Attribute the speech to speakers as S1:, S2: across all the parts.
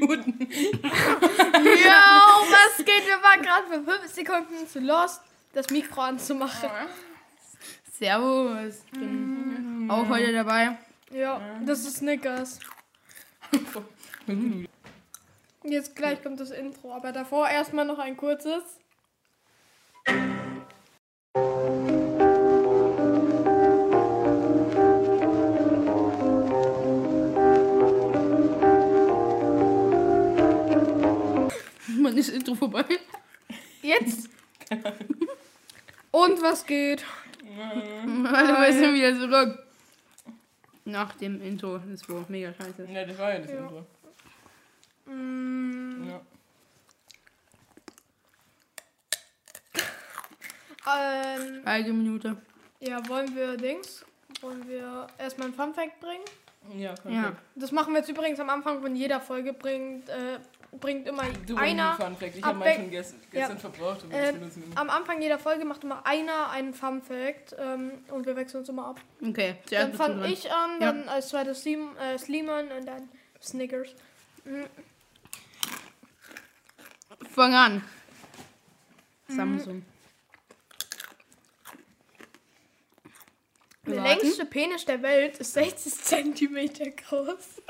S1: muten.
S2: Ja, was geht? Wir waren gerade für 5 Sekunden zu lost, das Mikro anzumachen.
S3: Servus. Ich bin auch heute dabei.
S2: Ja, das ist Snickers. Jetzt gleich kommt das Intro, aber davor erstmal noch ein kurzes.
S3: Wann ist Intro vorbei?
S2: Jetzt. Und was geht?
S3: Warte, wir sind wieder zurück. Nach dem Intro. Das war mega scheiße.
S1: Ja, das war ja das
S2: Ja.
S1: Intro.
S2: Mm,
S1: Ja.
S2: ähm,
S3: Eine Minute.
S2: ja, wollen wir Dings? Wollen wir erstmal ein Fun Fact bringen?
S1: Ja,
S3: Ja.
S2: Das machen wir jetzt übrigens am Anfang von jeder Folge. Bringt, äh, bringt immer
S1: Du
S2: einer.
S1: Fun Fact. Ich habe meinen schon gestern,
S2: Ja.
S1: gestern verbraucht. Aber
S2: Äh. Am Anfang jeder Folge macht immer einer einen Fun Fact ähm, und wir wechseln uns immer ab.
S3: Okay, zuerst
S2: Dann fange ich an,
S3: Ja.
S2: dann als zweites Slim, äh, Sliman und dann Snickers. Mhm.
S3: Fang an. Samsung.
S2: Der
S3: Warten.
S2: längste Penis der Welt ist 60 Zentimeter groß.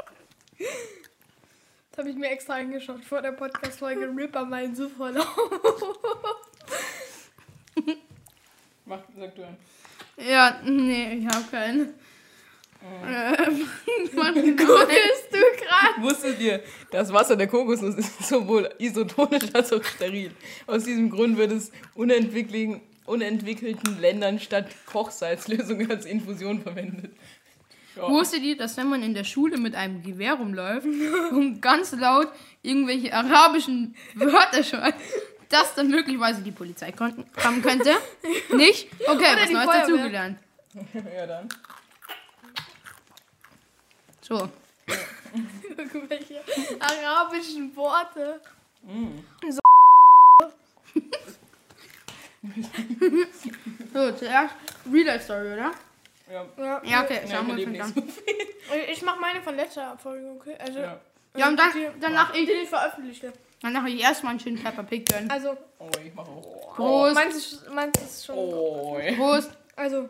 S2: Das habe ich mir extra angeschaut vor der Podcast-Folge Ripper mein Suchverlauf.
S1: Mach, sag du an.
S3: Ja, nee, ich habe keinen. Ähm, Mann,
S2: Googlest du gerade?
S1: Wusstet ihr, das Wasser der Kokosnuss ist sowohl isotonisch als auch steril. Aus diesem Grund wird es unentwickelten, unentwickelten Ländern statt Kochsalzlösung als Infusion verwendet. Ja.
S3: Wusstet ihr, dass wenn man in der Schule mit einem Gewehr rumläuft und ganz laut irgendwelche arabischen Wörter schreit, dass dann möglicherweise die Polizei kommen könnte? Nicht? Okay, was
S2: die
S3: Neues
S2: Feuerwehr.
S3: dazugelernt.
S1: ja, dann.
S3: So,
S2: Irgendwelche arabischen Worte.
S3: so zuerst Real Life Story, oder?
S1: Ja.
S2: Ja,
S3: Ja, okay,
S1: Ja,
S3: schauen
S1: ich
S3: uns
S1: nicht so viel.
S2: Ich mach meine von letzter Folge, okay? Also,
S1: Ja.
S3: Ja, und dann, danach,
S2: die, die veröffentlichte.
S3: danach ich erstmal einen schönen Pepper Pig gönnen.
S2: Also,
S1: Oh, ich mach auch.
S3: Prost,
S2: meins ist, meins ist schon.
S1: Oh.
S3: Prost.
S2: Also,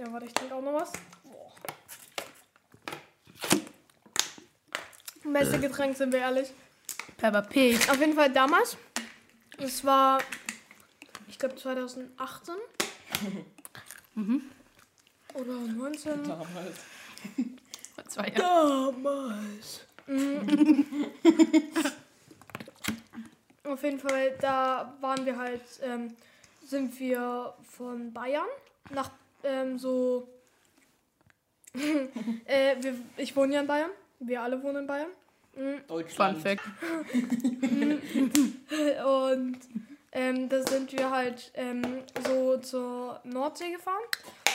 S2: ja, warte, ich trinke auch noch was. Beste Getränk, sind wir ehrlich.
S3: Pepper Pig.
S2: Auf jeden Fall damals. Es war, ich glaube 2018. Oder 19.
S1: Damals.
S3: Vor zwei Jahren.
S2: Damals. Auf jeden Fall, da waren wir halt, ähm, sind wir von Bayern nach ähm, so. äh, wir, ich wohne ja in Bayern. Wir alle wohnen in Bayern.
S3: Fun
S1: Deutschland.
S3: Fact.
S2: Und ähm, da sind wir halt ähm, so zur Nordsee gefahren.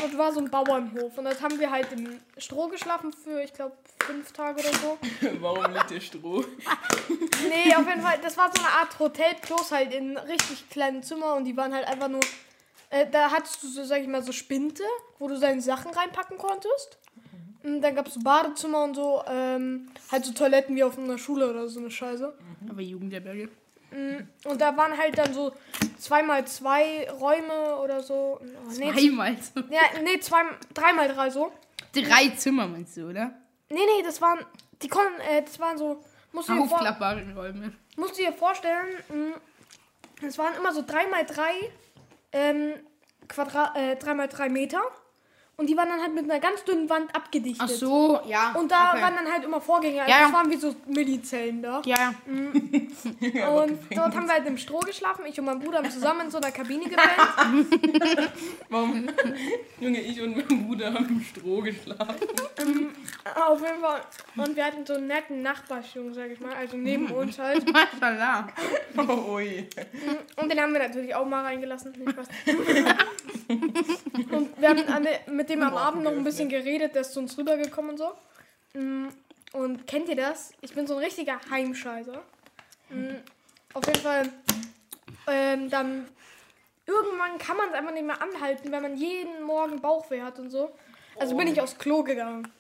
S2: Und war so ein Bauernhof. Und dort haben wir halt im Stroh geschlafen für, ich glaube, fünf Tage oder so.
S1: Warum liegt hier Stroh?
S2: Nee, auf jeden Fall, das war so eine Art Hotel plus halt in richtig kleinen Zimmer und die waren halt einfach nur. Äh, da hattest du so, sag ich mal, so Spinte, wo du deine Sachen reinpacken konntest. Und dann gab es so Badezimmer und so, ähm, halt so Toiletten wie auf einer Schule oder so eine Scheiße.
S3: Aber Jugendherberge.
S2: Und da waren halt dann so zweimal zwei Räume oder so. Oh, nee,
S3: Einmal so.
S2: ja, nee, zwei, dreimal drei so.
S3: Drei Zimmer meinst du, oder?
S2: Nee, nee, das waren, die konnten, äh, das waren so, musst du dir, vor,
S3: Aufklappbare Räume.
S2: musst du dir vorstellen, mh, es waren immer so dreimal drei ähm, Quadrat, äh, dreimal drei Meter. Und die waren dann halt mit einer ganz dünnen Wand abgedichtet.
S3: Ach so, ja.
S2: Und da
S3: okay.
S2: waren dann halt immer Vorgänge. Also
S3: Ja.
S2: Das waren wie so Millizellen da.
S3: Ja, ja.
S2: Und dort haben wir halt im Stroh geschlafen. Ich und mein Bruder haben zusammen in so einer Kabine gepennt.
S1: Warum? Junge, ich und mein Bruder haben im Stroh geschlafen.
S2: Auf jeden Fall. Und wir hatten so einen netten Nachbarsjungen, sag ich mal. Also neben uns halt.
S3: Mashallah.
S1: Oh, ui.
S2: Und den haben wir natürlich auch mal reingelassen. Nicht was. und wir haben mit dem am Abend noch ein bisschen geredet. Der ist zu uns rübergekommen und so. Mm, Und kennt ihr das? Ich bin so ein richtiger Heimscheißer. Mm, Auf jeden Fall. Ähm, dann. Irgendwann kann man es einfach nicht mehr anhalten, wenn man jeden Morgen Bauchweh hat und so. Also bin ich aufs Klo gegangen.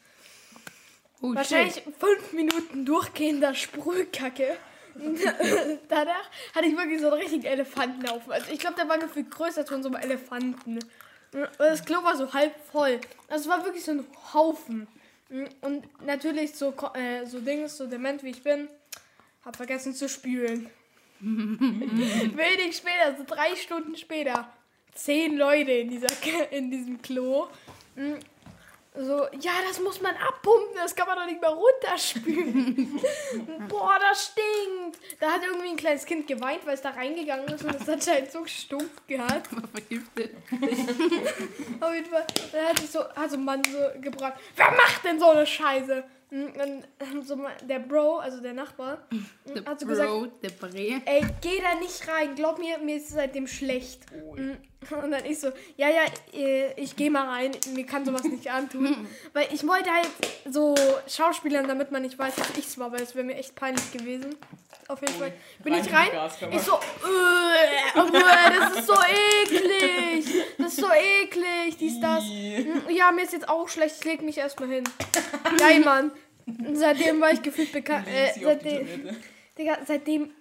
S3: Oh,
S2: Wahrscheinlich
S3: shit.
S2: fünf Minuten durchgehender Sprühkacke. Danach hatte ich wirklich so einen richtigen Elefantenhaufen. Also ich glaube, der war gefühlt größer als von so einem Elefanten. Und das Klo war so halb voll. Also es war wirklich so ein Haufen. Und natürlich so, äh, so Dings, so dement wie ich bin, hab vergessen zu spülen. Wenig später, so drei Stunden später, zehn Leute in, dieser, in diesem Klo. So, ja, das muss man abpumpen, das kann man doch nicht mehr runterspülen. Boah, das stinkt. Da hat irgendwie ein kleines Kind geweint, weil es da reingegangen ist und es anscheinend so stumpf gehabt.
S3: War vergiftet.
S2: Auf jeden Fall, dann hat sich so, hat so ein Mann so gebracht, wer macht denn so eine Scheiße? Und dann so mal- der Bro, also der Nachbar,
S3: Der
S2: hat so
S3: Bro,
S2: gesagt,
S3: der Bre.
S2: ey, geh da nicht rein, glaub mir, mir ist seitdem schlecht. Und dann ich so, ja, ja, äh, ich geh mal rein, mir kann sowas nicht antun. Weil ich wollte halt so Schauspielern, damit man nicht weiß, dass ich's war, weil es wäre mir echt peinlich gewesen. Auf jeden Fall bin
S1: rein
S2: ich rein. Ich so, äh, äh, das ist so eklig. Das ist so eklig, dies, das. Ja, mir ist jetzt auch schlecht, ich leg mich erstmal hin. Geil, Mann. Seitdem war ich gefühlt bekannt. Äh, seitdem. Digga, seitdem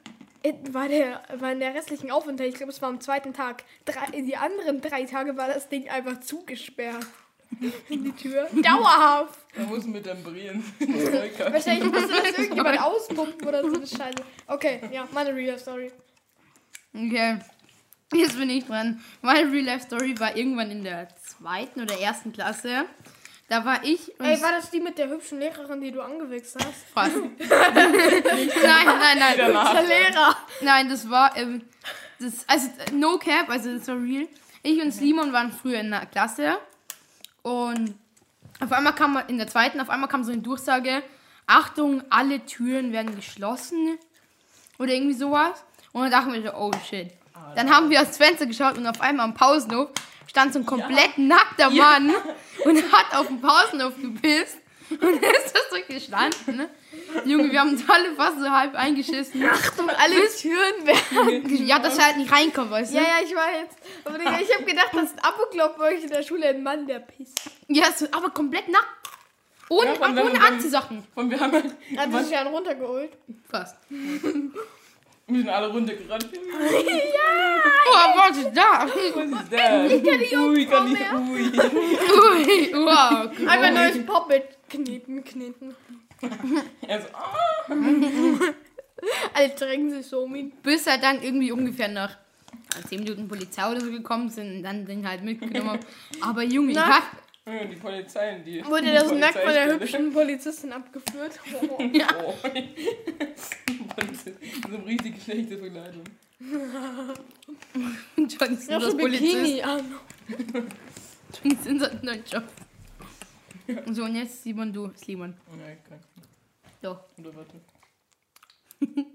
S2: äh, war der, war in der restlichen Aufenthalt, ich glaube, es war am zweiten Tag. Drei, die anderen drei Tage war das Ding einfach zugesperrt. In die Tür. Dauerhaft.
S1: Da muss mit. Zeug hat.
S2: Wahrscheinlich musste das irgendjemand auspumpen oder so eine Scheiße. Okay, ja, meine Real Story.
S3: Okay. Jetzt bin ich dran. Meine Real Life Story war irgendwann in der zweiten oder ersten Klasse. Da war ich und
S2: Ey, war das die mit der hübschen Lehrerin, die du angewichst hast?
S3: fast. nein, nein, nein.
S2: Der Lehrer.
S3: Nein, das war, ähm, das, also no cap, also das war real. Ich und Simon waren früher in der Klasse und auf einmal kam in der zweiten, auf einmal kam so eine Durchsage, Achtung, alle Türen werden geschlossen oder irgendwie sowas. Und dann dachten wir so, oh shit. Dann haben wir aus Fenster geschaut und auf einmal am Pausenhof stand so ein komplett nackter Mann und hat auf den Pausenhof gepisst. Und ist das so gestanden, ne? Junge, wir haben uns alle fast so halb eingeschissen.
S2: Achtung, alle Türen werden.
S3: Ja, dass er halt nicht reinkommt, weißt du?
S2: Ja, ja, ich weiß. Aber ich habe gedacht, das ist ein Amoklauf bei euch in der Schule ein Mann, der pisst.
S3: Ja, so, aber komplett nackt. Ohne,
S1: Ja,
S3: ohne Anziehsachen.
S1: Und wir haben halt,
S2: Hat sich ja einen runtergeholt.
S3: Fast.
S1: wir sind alle runtergerannt.
S3: Oh, warte, da.
S1: Was ist das? Ui, kann ich, ui.
S3: Ui, wow.
S2: Einfach neues Poppet kneten, kneten.
S1: Er so, ah.
S2: Alle drängen sich so um ihn.
S3: Bis halt dann irgendwie ungefähr nach 10 Minuten Polizei oder so gekommen sind und dann den halt mitgenommen haben. Aber Junge, ich hab,
S1: Ja, Die Polizei, die.
S2: Wurde so nackt von der hübschen Polizistin abgeführt? Oh.
S1: Oh. so eine richtig schlechte Verkleidung.
S3: Johnny das
S2: so
S3: Polizist.
S2: Bikini an.
S3: Johnny sind das neuen Job. So, und jetzt Simon, du, Simon.
S1: Oh nein, kein.
S3: Doch.
S1: Oder warte.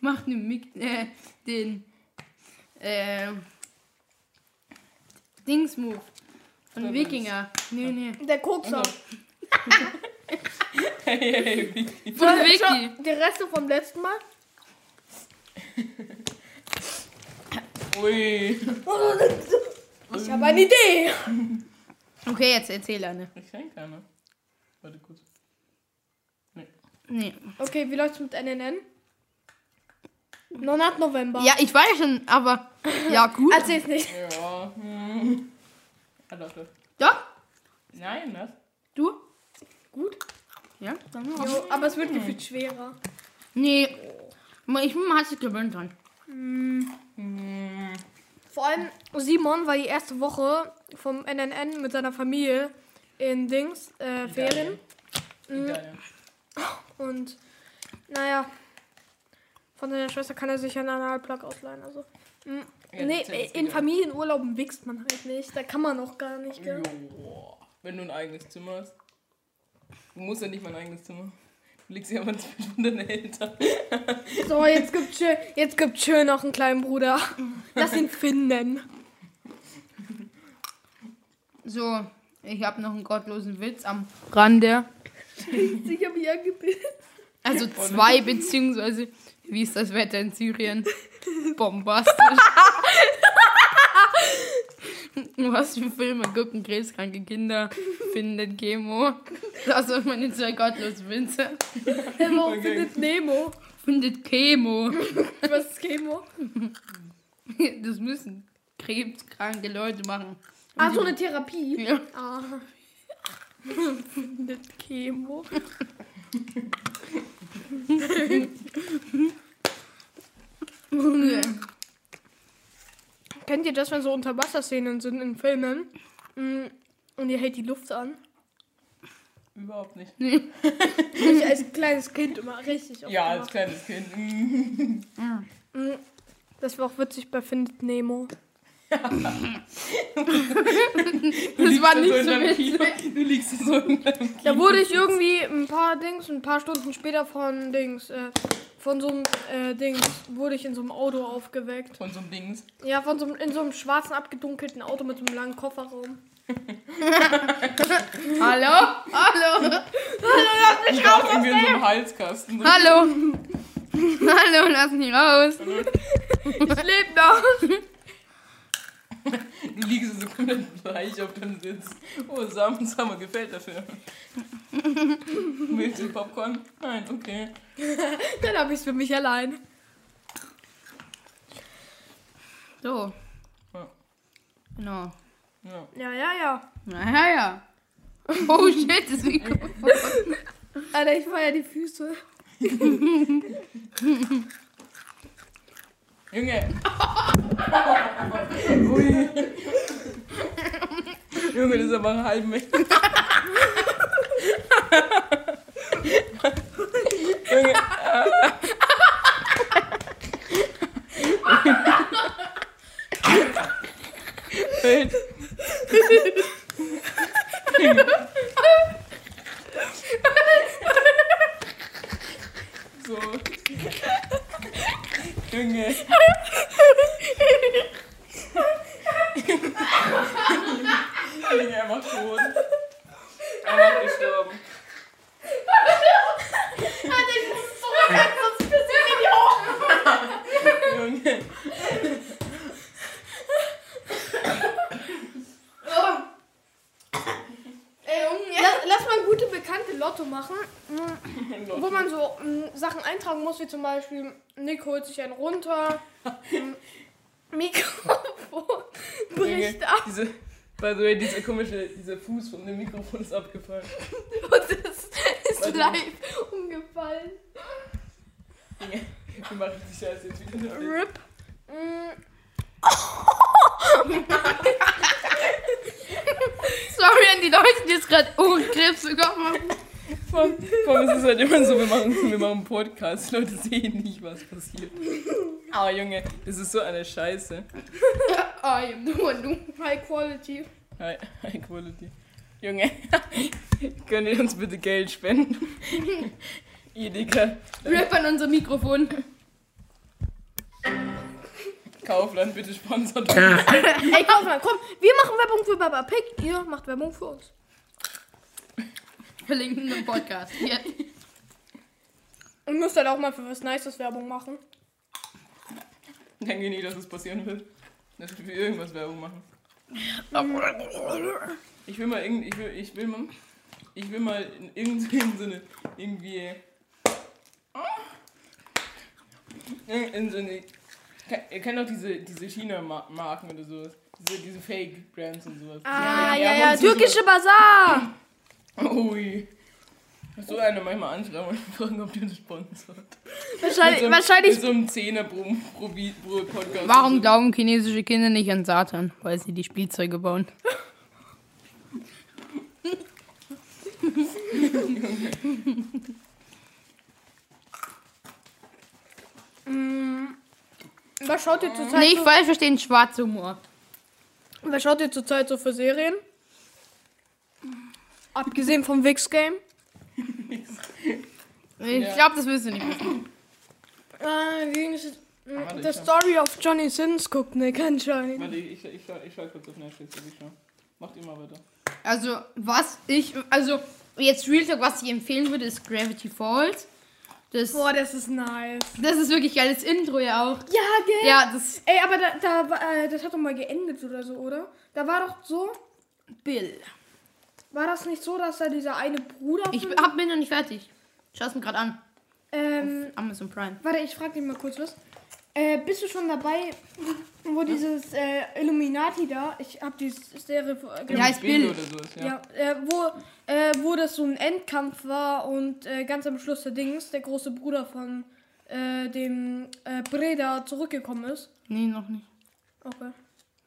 S3: Mach den, Mik äh, den, äh, Dings-Move. Von Wikinger. Nee, nee.
S2: Der Kokser.
S1: Also. Hey, hey, Vicky.
S3: Von
S2: Schau,
S3: Wiki.
S2: Die Reste vom letzten Mal.
S1: Ui.
S2: Ich habe eine Idee.
S3: Okay, jetzt erzähl eine.
S1: Ich kenn keiner. Warte kurz.
S3: Nee.
S2: Okay, wie läuft's mit NNN? 9. November.
S3: Ja, ich weiß schon, aber ja, gut.
S2: Erzähl's nicht.
S1: Ja. Hm. Ah, doch? Nein, das.
S3: Du?
S2: Gut.
S3: Ja, dann ja.
S2: Jo, aber es wird gefühlt schwerer.
S3: Nee. Ich hat sich gewöhnt dran.
S2: Vor allem Simon war die erste Woche vom NNN mit seiner Familie in Dings, äh, Ferien.
S1: Italien.
S2: Und naja, von seiner Schwester kann er sich einen Analplug ausleihen. Also. mm,
S1: Ja,
S2: nee, in. Familienurlauben wächst man halt nicht. Da kann man auch gar nicht. Gell?
S1: Jo. Wenn du ein eigenes Zimmer hast. Du musst ja nicht mein eigenes Zimmer. Du liegst ja aber zwischen deinen Eltern.
S2: So, jetzt gibt's schön, jetzt gibt's schön noch einen kleinen Bruder. Lass ihn finden.
S3: So, ich habe noch einen gottlosen Witz am Rande.
S2: Ich habe mich angebildet.
S3: Also zwei, beziehungsweise, wie ist das Wetter in Syrien? Bombastisch. Was für Filme gucken krebskranke Kinder? Findet Chemo. Das sind meine zwei gottlosen Witze.
S2: Warum
S1: Okay.
S2: findet Nemo?
S3: Findet Chemo.
S2: Was ist Chemo?
S3: Das müssen krebskranke Leute machen.
S2: Ah, so eine Therapie.
S3: Ja.
S2: Ah. findet Chemo. Kennt ihr das, wenn so Unterwasserszenen sind in Filmen? Mm, Und ihr hält die Luft an?
S1: Überhaupt nicht.
S2: Ich als kleines Kind immer richtig oft
S1: Ja, als
S2: gemacht.
S1: kleines Kind. Mm.
S2: Das war auch witzig bei Findet Nemo.
S1: Du
S3: Das
S1: liegst
S3: war nicht
S1: in
S3: so
S1: deinem
S3: witzig.
S1: Du liegst da so in deinem Kino.
S2: Da wurde ich irgendwie ein paar Dings, ein paar Stunden später von Dings, äh, von so einem äh, Dings, wurde ich in so einem Auto aufgeweckt.
S1: Von so einem Dings.
S2: Ja, von so einem, in so einem schwarzen, abgedunkelten Auto mit so einem langen Kofferraum.
S3: Hallo? Hallo?
S1: Ich war auch irgendwie in so einem Halskasten. drin.
S3: Hallo? Hallo, lass mich raus.
S2: Ich lebe noch.
S1: Du liegst so komplett bleich auf dem Sitz. Oh, Sam, Summer gefällt der Film. Willst du Popcorn? Nein, okay.
S2: Dann habe ich es für mich allein.
S3: So.
S1: Ja.
S3: Genau.
S1: Ja.
S2: Ja, ja, ja.
S3: Na ja, ja. Oh shit, das Mikrofon.
S2: Alter, ich feier die Füße.
S1: Junge. Ui. Junge, das ist aber ein halb Meter. Junge. So. Junge. Junge, er macht tot. Er macht gestorben. Junge.
S3: Ey, Junge.
S2: Lass, lass mal gute bekannte Lotto machen, wo man so mm, Sachen eintragen muss, wie zum Beispiel Nick holt sich einen runter, Mikrofon bricht ab
S1: Diese, by the way, dieser komische, dieser Fuß von dem Mikrofon ist abgefallen.
S2: und es ist
S1: Warte.
S2: live umgefallen.
S1: Junge, wir machen die Scheiße jetzt wieder.
S2: RIP. Mm,
S3: Sorry an die Leute, die jetzt gerade Ohrenkrebs bekommen haben.
S1: Vor vor allem ist es halt immer so, wir machen, wir machen einen Podcast, Leute sehen nicht, was passiert. Aber Junge, das ist so eine Scheiße.
S3: Oh, du und du.
S2: High Quality.
S1: High, high Quality. Junge, könnt ihr uns bitte Geld spenden? Edeka,
S3: Rip an unser Mikrofon.
S1: Kaufland, bitte sponsert uns.
S2: Ey, Kaufmann, komm, wir machen Werbung für Baba Pig, ihr macht Werbung für uns.
S3: Verlinken im Podcast. Hier.
S2: Und müsst halt auch mal für was Nices Werbung machen.
S1: Denke nicht, dass es passieren wird. Dass wir für irgendwas Werbung machen. Ich will mal irgend, ich will, ich will mal, ich will mal in irgendeinem Sinne irgendwie in, in so eine, ihr kennt doch diese, diese China-Marken oder sowas. Diese, diese Fake-Brands und sowas.
S2: Ah, ja, ja,
S1: uns hier
S2: türkische Bazar.
S1: So, ui. So eine manchmal anschreiben und fragen, ob die uns sponsert.
S2: Wahrscheinlich,
S1: Mit so einem-
S2: wahrscheinlich
S1: Mit so einem Zehner pro, pro, pro Podcast.
S3: Warum
S1: oder
S3: glauben chinesische Kinder nicht an Satan? Weil sie die Spielzeuge bauen.
S2: Was schaut ihr zurzeit
S3: Nicht
S2: so,
S3: falsch verstehen, schwarzer Humor.
S2: was schaut ihr zurzeit so für Serien? Abgesehen vom Wix Game.
S3: Ich glaube, das willst du nicht wissen.
S2: Äh, gegen das,
S1: Warte,
S2: The
S1: ich.
S2: Story of Johnny Sins guckt Nick anscheinend.
S1: Warte, ich, ich, ich, schau, ich schau kurz auf Netflix. ob Ich schau. Macht immer weiter.
S3: Also, was ich, also, jetzt Real Talk, was ich empfehlen würde, ist Gravity Falls. Das,
S2: Boah, das ist nice.
S3: das ist wirklich geil. Das Intro ja auch.
S2: Ja, gell?
S3: Ja, das
S2: Ey, aber da, da, war, äh, das hat doch mal geendet oder so, oder? Da war doch so,
S3: Bill.
S2: War das nicht so, dass da dieser eine Bruder
S3: Ich hab, bin noch nicht fertig. Schau's mir gerade an.
S2: ähm,
S3: Amazon Prime.
S2: warte, ich frag dich mal kurz was. Äh, bist du schon dabei, wo dieses äh, Illuminati da, ich hab die Serie äh,
S3: Ja, heißt Bill.
S1: oder sowas, ja.
S2: Ja, äh, wo, äh, wo das so ein Endkampf war und äh, ganz am Schluss der Dings, der große Bruder von äh, dem äh, Breda zurückgekommen ist.
S3: Nee, noch nicht.
S2: Okay.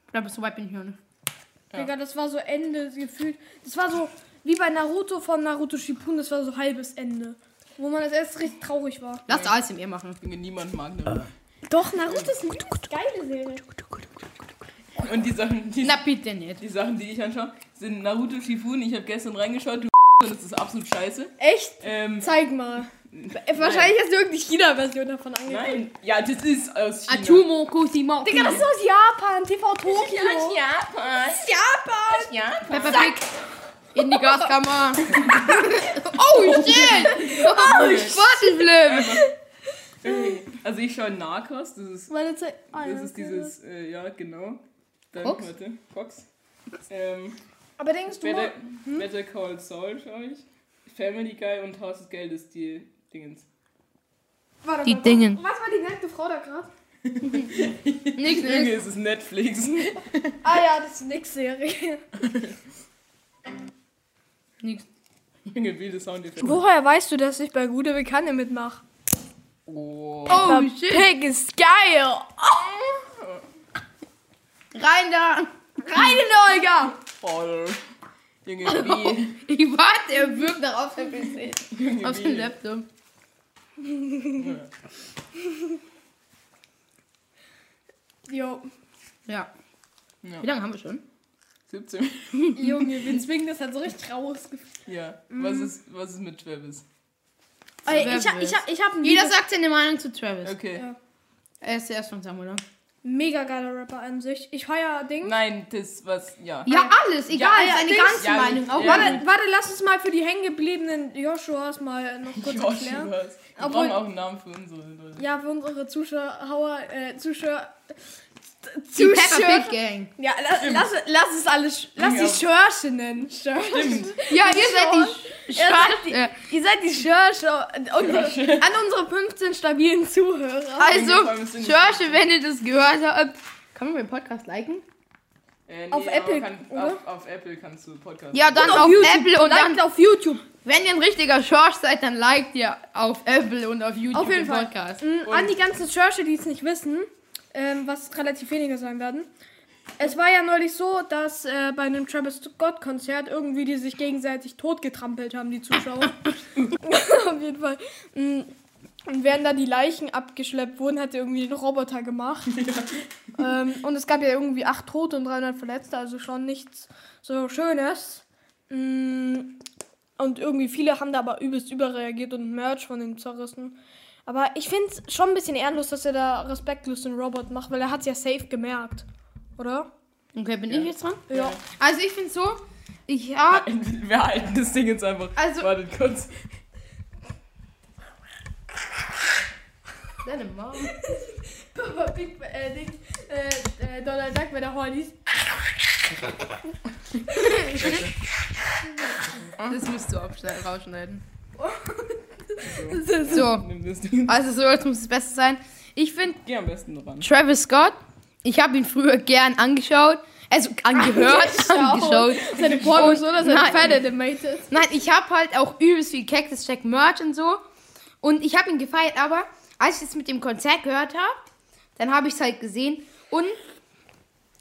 S3: Ich glaube, so weit bin ich noch nicht.
S1: Ja.
S2: Digga, das war so Ende gefühlt. Das war so wie bei Naruto von Naruto Shippuden, das war so halbes Ende. Wo man das erst richtig traurig war.
S3: Lass ASMR machen.
S1: Junge, niemand mag Naruto.
S2: Doch, Naruto ist eine geile Serie.
S1: Und die Sachen, die,
S3: Na bitte nicht.
S1: die Sachen, die ich anschaue, sind Naruto Shippuden. Ich habe gestern reingeschaut, du und das ist absolut scheiße.
S2: Echt?
S1: Ähm,
S2: Zeig mal. Wahrscheinlich hast du irgendeine China-Version davon angeguckt.
S1: nein, ja, das ist aus China.
S3: Atumo Kusimo.
S2: Digga, das ist aus Japan, TV Tokio.
S1: Japan.
S2: Japan!
S1: Japan.
S3: Peppa Pig. In die Gaskammer. oh shit! Oh, Spatenflip!
S1: Okay. Also ich schaue Narcos, das ist,
S2: Meine Zeit. Ah,
S1: das ist
S2: okay.
S1: dieses, äh, ja genau. Dann,
S3: Fox?
S1: warte, Fox. Ähm,
S2: Aber denkst du
S1: Better,
S2: mal,
S1: Better Call Saul schaue ich. Family Guy und Haus des Geldes, die Dingens.
S2: warte
S3: Die
S2: mal,
S3: Dingen.
S2: Was war die nackte Frau da gerade?
S3: Nix, nix.
S1: es ist Netflix.
S2: Ah ja, das ist nix Serie.
S3: Nix.
S1: Junge, wilde Soundeffekte.
S2: Woher weißt du, dass ich bei Gute Bekannte mitmache?
S1: Oh.
S3: Oh shit!
S2: Pig ist geil!
S3: Rein da!
S2: Rein in Olga!
S1: Voll. Junge, wie.
S3: Ich warte, er wirkt noch auf dem PC.
S1: Junge,
S3: Auf dem
S1: wie.
S3: Laptop.
S2: Jo,
S3: Ja.
S1: Ja.
S3: Wie lange haben wir schon?
S1: 17.
S2: Junge, wir zwingen das halt so richtig raus.
S1: Ja. Was ist, was ist mit Travis?
S2: Ey, ich hab, ich hab, ich hab ein
S3: Jeder
S2: Liebes-
S3: sagt seine Meinung zu Travis.
S1: Okay.
S2: Ja.
S3: Er ist zuerst von Samuel.
S2: Mega geiler Rapper an sich. Ich feier Ding.
S1: Nein, das, was, ja.
S3: Ja, alles, egal,
S2: ja,
S3: seine ganze
S1: Ja,
S3: Meinung. Auch
S1: ja.
S2: Warte, warte, lass uns mal für die hängengebliebenen Joshuas mal noch kurz erklären.
S1: Joshuas. Wir
S2: Obwohl-
S1: brauchen auch einen Namen für unsere Leute.
S2: Ja, für unsere Zuschauer, äh, Zuschauer.
S3: Die Peppa Pig Gang.
S2: Ja, la, lass, lass es alles, lass
S1: Ja.
S2: die Schörche nennen. Schörche.
S1: Stimmt.
S3: Ja, ihr seid die
S2: Ihr seid die,
S3: Schwarze.
S2: ihr seid die Schörche unsere, an unsere 15 stabilen Zuhörer.
S3: Also, George, wenn ihr das gehört habt, kann man den Podcast liken?
S1: Äh,
S2: Auf
S1: aber
S2: Apple,
S1: kann,
S2: oder?
S1: Auf, auf Apple kannst du Podcast.
S3: Ja, dann
S2: Und
S3: auf, Apple und
S2: Liked
S3: dann,
S2: auf YouTube.
S3: wenn ihr ein richtiger George seid, dann liked ihr auf Apple und auf YouTube
S2: Auf jeden
S3: den
S2: Fall.
S3: Podcast.
S2: Mm, An die ganzen Schörche, die es nicht wissen, ähm, was relativ wenige sein werden. Es war ja neulich so, dass äh, bei einem Travis Scott-Konzert irgendwie die sich gegenseitig totgetrampelt haben, die Zuschauer. Auf jeden Fall. Mm, Und während da die Leichen abgeschleppt wurden, hat er irgendwie den Roboter gemacht. ähm, und es gab ja irgendwie acht Tote und 300 Verletzte, also schon nichts so Schönes. Mm, Und irgendwie viele haben da aber übelst überreagiert und Merch von den zerrissen. Aber ich finde es schon ein bisschen ehrenlos, dass er da respektlos den Robot macht, weil er hat es ja safe gemerkt. Oder?
S3: Okay, bin ich jetzt dran?
S2: Ja.
S3: Also ich finde so, ich hab...
S1: Wir halten das Ding jetzt einfach.
S3: Also-
S1: Wartet kurz.
S3: Deine Mom.
S2: Papa Big äh, Ding, äh, äh, Donald Duck bei der Hornies.
S3: Das musst du abschneiden, rausschneiden.
S1: So.
S3: Also so, jetzt muss das Beste sein. Ich finde
S1: Geh am besten ran.
S3: Travis Scott, ich habe ihn früher gern angeschaut. Also angehört, angeschaut.
S2: Seine Pornos oder seine
S3: Nein.
S2: Pferde animated.
S3: Nein, ich habe halt auch übelst viel Cactus Jack Merch und so. Und ich habe ihn gefeiert, aber als ich es mit dem Konzert gehört habe, dann habe ich es halt gesehen. Und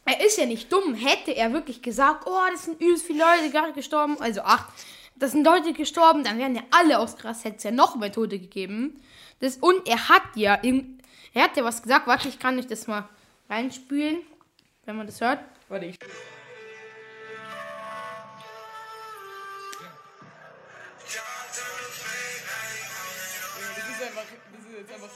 S3: er ist ja nicht dumm. Hätte er wirklich gesagt, oh, das sind übelst viele Leute gerade gestorben, also acht, das sind Leute gestorben, dann wären ja alle ausgerastet, hätte es ja noch mehr Tote gegeben. Das, und er hat ja, im, er hat ja was gesagt, warte, ich kann euch das mal reinspülen, wenn man das hört.
S1: Warte, ich. Das ist einfach. Das ist jetzt einfach.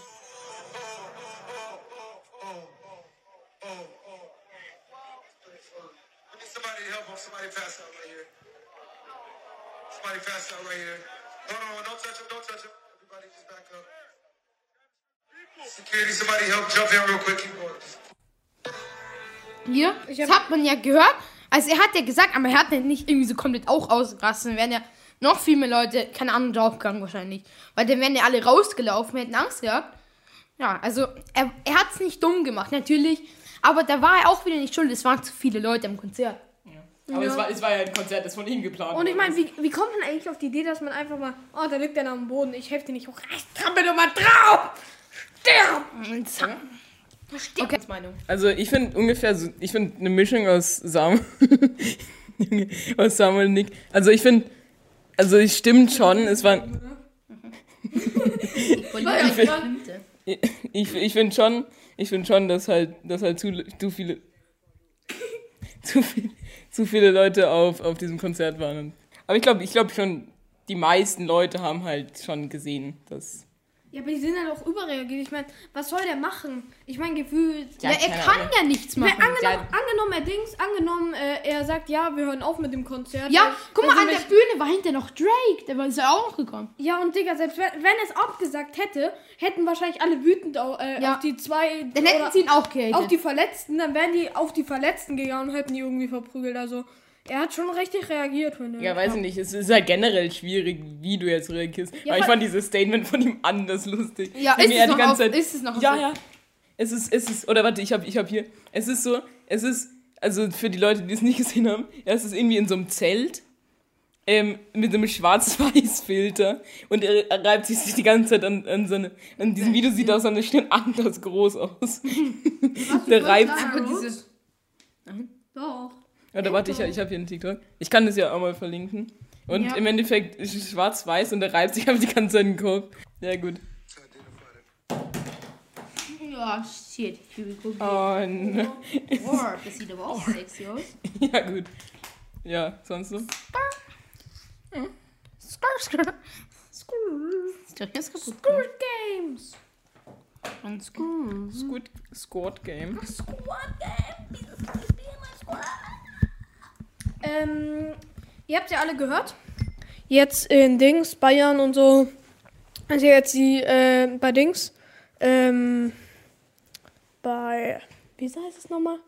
S4: I need somebody help him. Somebody pass out right here. Somebody pass out right here. Hold on, don't touch him, don't touch him. Everybody just back up. Security, somebody help jump in real quick. Keep going.
S3: Hier, das hat man ja gehört. Also er hat ja gesagt, aber er hat ja nicht irgendwie so komplett auch ausgerastet. Dann wären ja noch viel mehr Leute, keine Ahnung, draufgegangen wahrscheinlich. Weil dann wären ja alle rausgelaufen, hätten Angst gehabt. Ja, also er, er hat es nicht dumm gemacht, natürlich. Aber da war er auch wieder nicht schuld. Es waren zu viele Leute am Konzert.
S1: Aber es, war, es war ja ein Konzert, das von ihm geplant
S2: Und ich meine, wie, wie kommt man eigentlich auf die Idee, dass man einfach mal, oh, da liegt einer am Boden, ich helfe dir nicht hoch. Ich trampel doch mal drauf! Stirb!
S3: Und zack. Okay, Meinung.
S1: Also ich finde ungefähr so, ich finde eine Mischung aus Samuel, aus Samuel und Nick. Also ich finde, also es stimmt schon, es war,
S3: Stimmte.
S1: ich, ich finde schon, ich finde schon, dass halt, dass halt zu, zu viele, zu, viel, zu viele Leute auf, auf diesem Konzert waren. Aber ich glaube, ich glaube schon, die meisten Leute haben halt schon gesehen, dass
S2: Ja, aber die sind halt auch überreagiert. Ich meine, was soll der machen? Ich meine, gefühlt.
S3: Ja, er kann
S1: Ahnung.
S3: ja nichts machen.
S2: angenommen, angenommen, er Dings, angenommen, äh, er sagt, ja, wir hören auf mit dem Konzert.
S3: Ja, guck mal, an der Bühne war hinter noch Drake. Der war- ist ja auch noch gekommen.
S2: Ja, und Digga, selbst wenn, wenn er es abgesagt hätte, hätten wahrscheinlich alle wütend au- äh,
S3: Ja.
S2: auf die zwei.
S3: Dann hätten sie ihn auch gehatet.
S2: Auf die Verletzten, dann wären die auf die Verletzten gegangen und hätten die irgendwie verprügelt. Also, er hat schon richtig reagiert, finde ich.
S1: Ja, weiß ich nicht. Es ist halt generell schwierig, wie du jetzt reagierst.
S2: Ja,
S1: aber ich fand dieses Statement von ihm anders lustig.
S3: Ja, ist es
S1: die
S3: noch
S1: ganze
S3: auf-
S1: Zeit-
S3: ist es noch
S1: Ja,
S3: auf-
S1: ja. Es ist, es ist, oder warte, ich habe ich hab hier. Es ist so, es ist, also für die Leute, die es nicht gesehen haben, ja, es ist irgendwie in so einem Zelt. Ähm, mit einem Schwarz-Weiß-Filter und er, er reibt sich die ganze Zeit an, an so eine, an diesem Video sieht auch seine Stirn anders groß aus. Der reibt sich.
S3: Aber dieses,
S2: Doch.
S1: Warte, warte, ich, ich habe hier einen TikTok. Ich kann das ja auch mal verlinken. Und
S3: Ja.
S1: im Endeffekt ist es schwarz-weiß und der reibt sich einfach die ganze Zeit den Kopf. Ja, gut.
S3: ja, shit.
S1: Oh, ne.
S3: Boah, das sieht aber auch sexy aus.
S1: Ja, gut. Ja, sonst so?
S3: Skrr, skrr. Jetzt kaputt.
S2: Good Games.
S3: Und skrr.
S1: Squid, Squad Game.
S2: Ähm, ihr habt ja alle gehört. Jetzt in Dings, Bayern und so. Also jetzt die, äh, bei Dings. Ähm, bei, wie heißt es nochmal?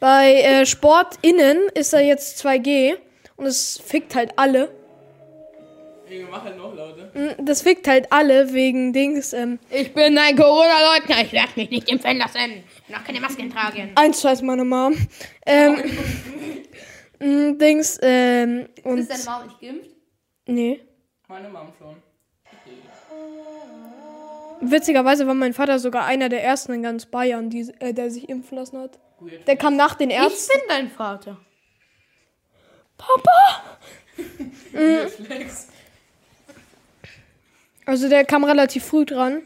S2: Bei äh, SportInnen ist da jetzt 2G. Und es fickt halt alle.
S1: Junge, mach halt noch lauter.
S2: Mm, Das fickt halt alle wegen Dings. Ähm,
S3: Ich bin ein Corona-Leugner. Ich werde mich nicht impfen lassen. Auch keine Masken tragen.
S2: eins, zwei ist meine Mom. Ähm, mm, Dings, ähm, und.
S3: Ist deine Mama nicht geimpft?
S2: Nee.
S1: Meine Mom schon.
S2: Witzigerweise war mein Vater sogar einer der ersten in ganz Bayern, die, äh, der sich impfen lassen hat.
S1: Weird.
S2: Der kam nach den
S3: Ich
S2: Ärzten.
S3: bin dein Vater.
S2: Papa!
S1: Flex.
S2: Also der kam relativ früh dran.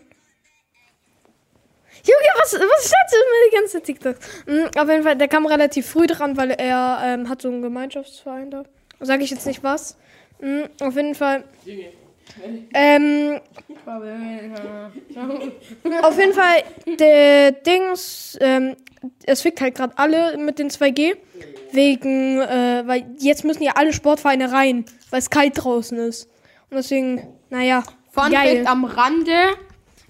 S2: Junge, was, was mir die ganze TikToks? Mhm, auf jeden Fall, der kam relativ früh dran, weil er ähm, hat so einen Gemeinschaftsverein da. Sag ich jetzt nicht was. Mhm, auf jeden Fall. Ähm, auf jeden Fall, der Dings, ähm, es fickt halt gerade alle mit den 2G. Wegen, äh, weil jetzt müssen ja alle Sportvereine rein, weil es kalt draußen ist. Und deswegen, naja,
S3: Fun
S2: geil.
S3: Fact am Rande.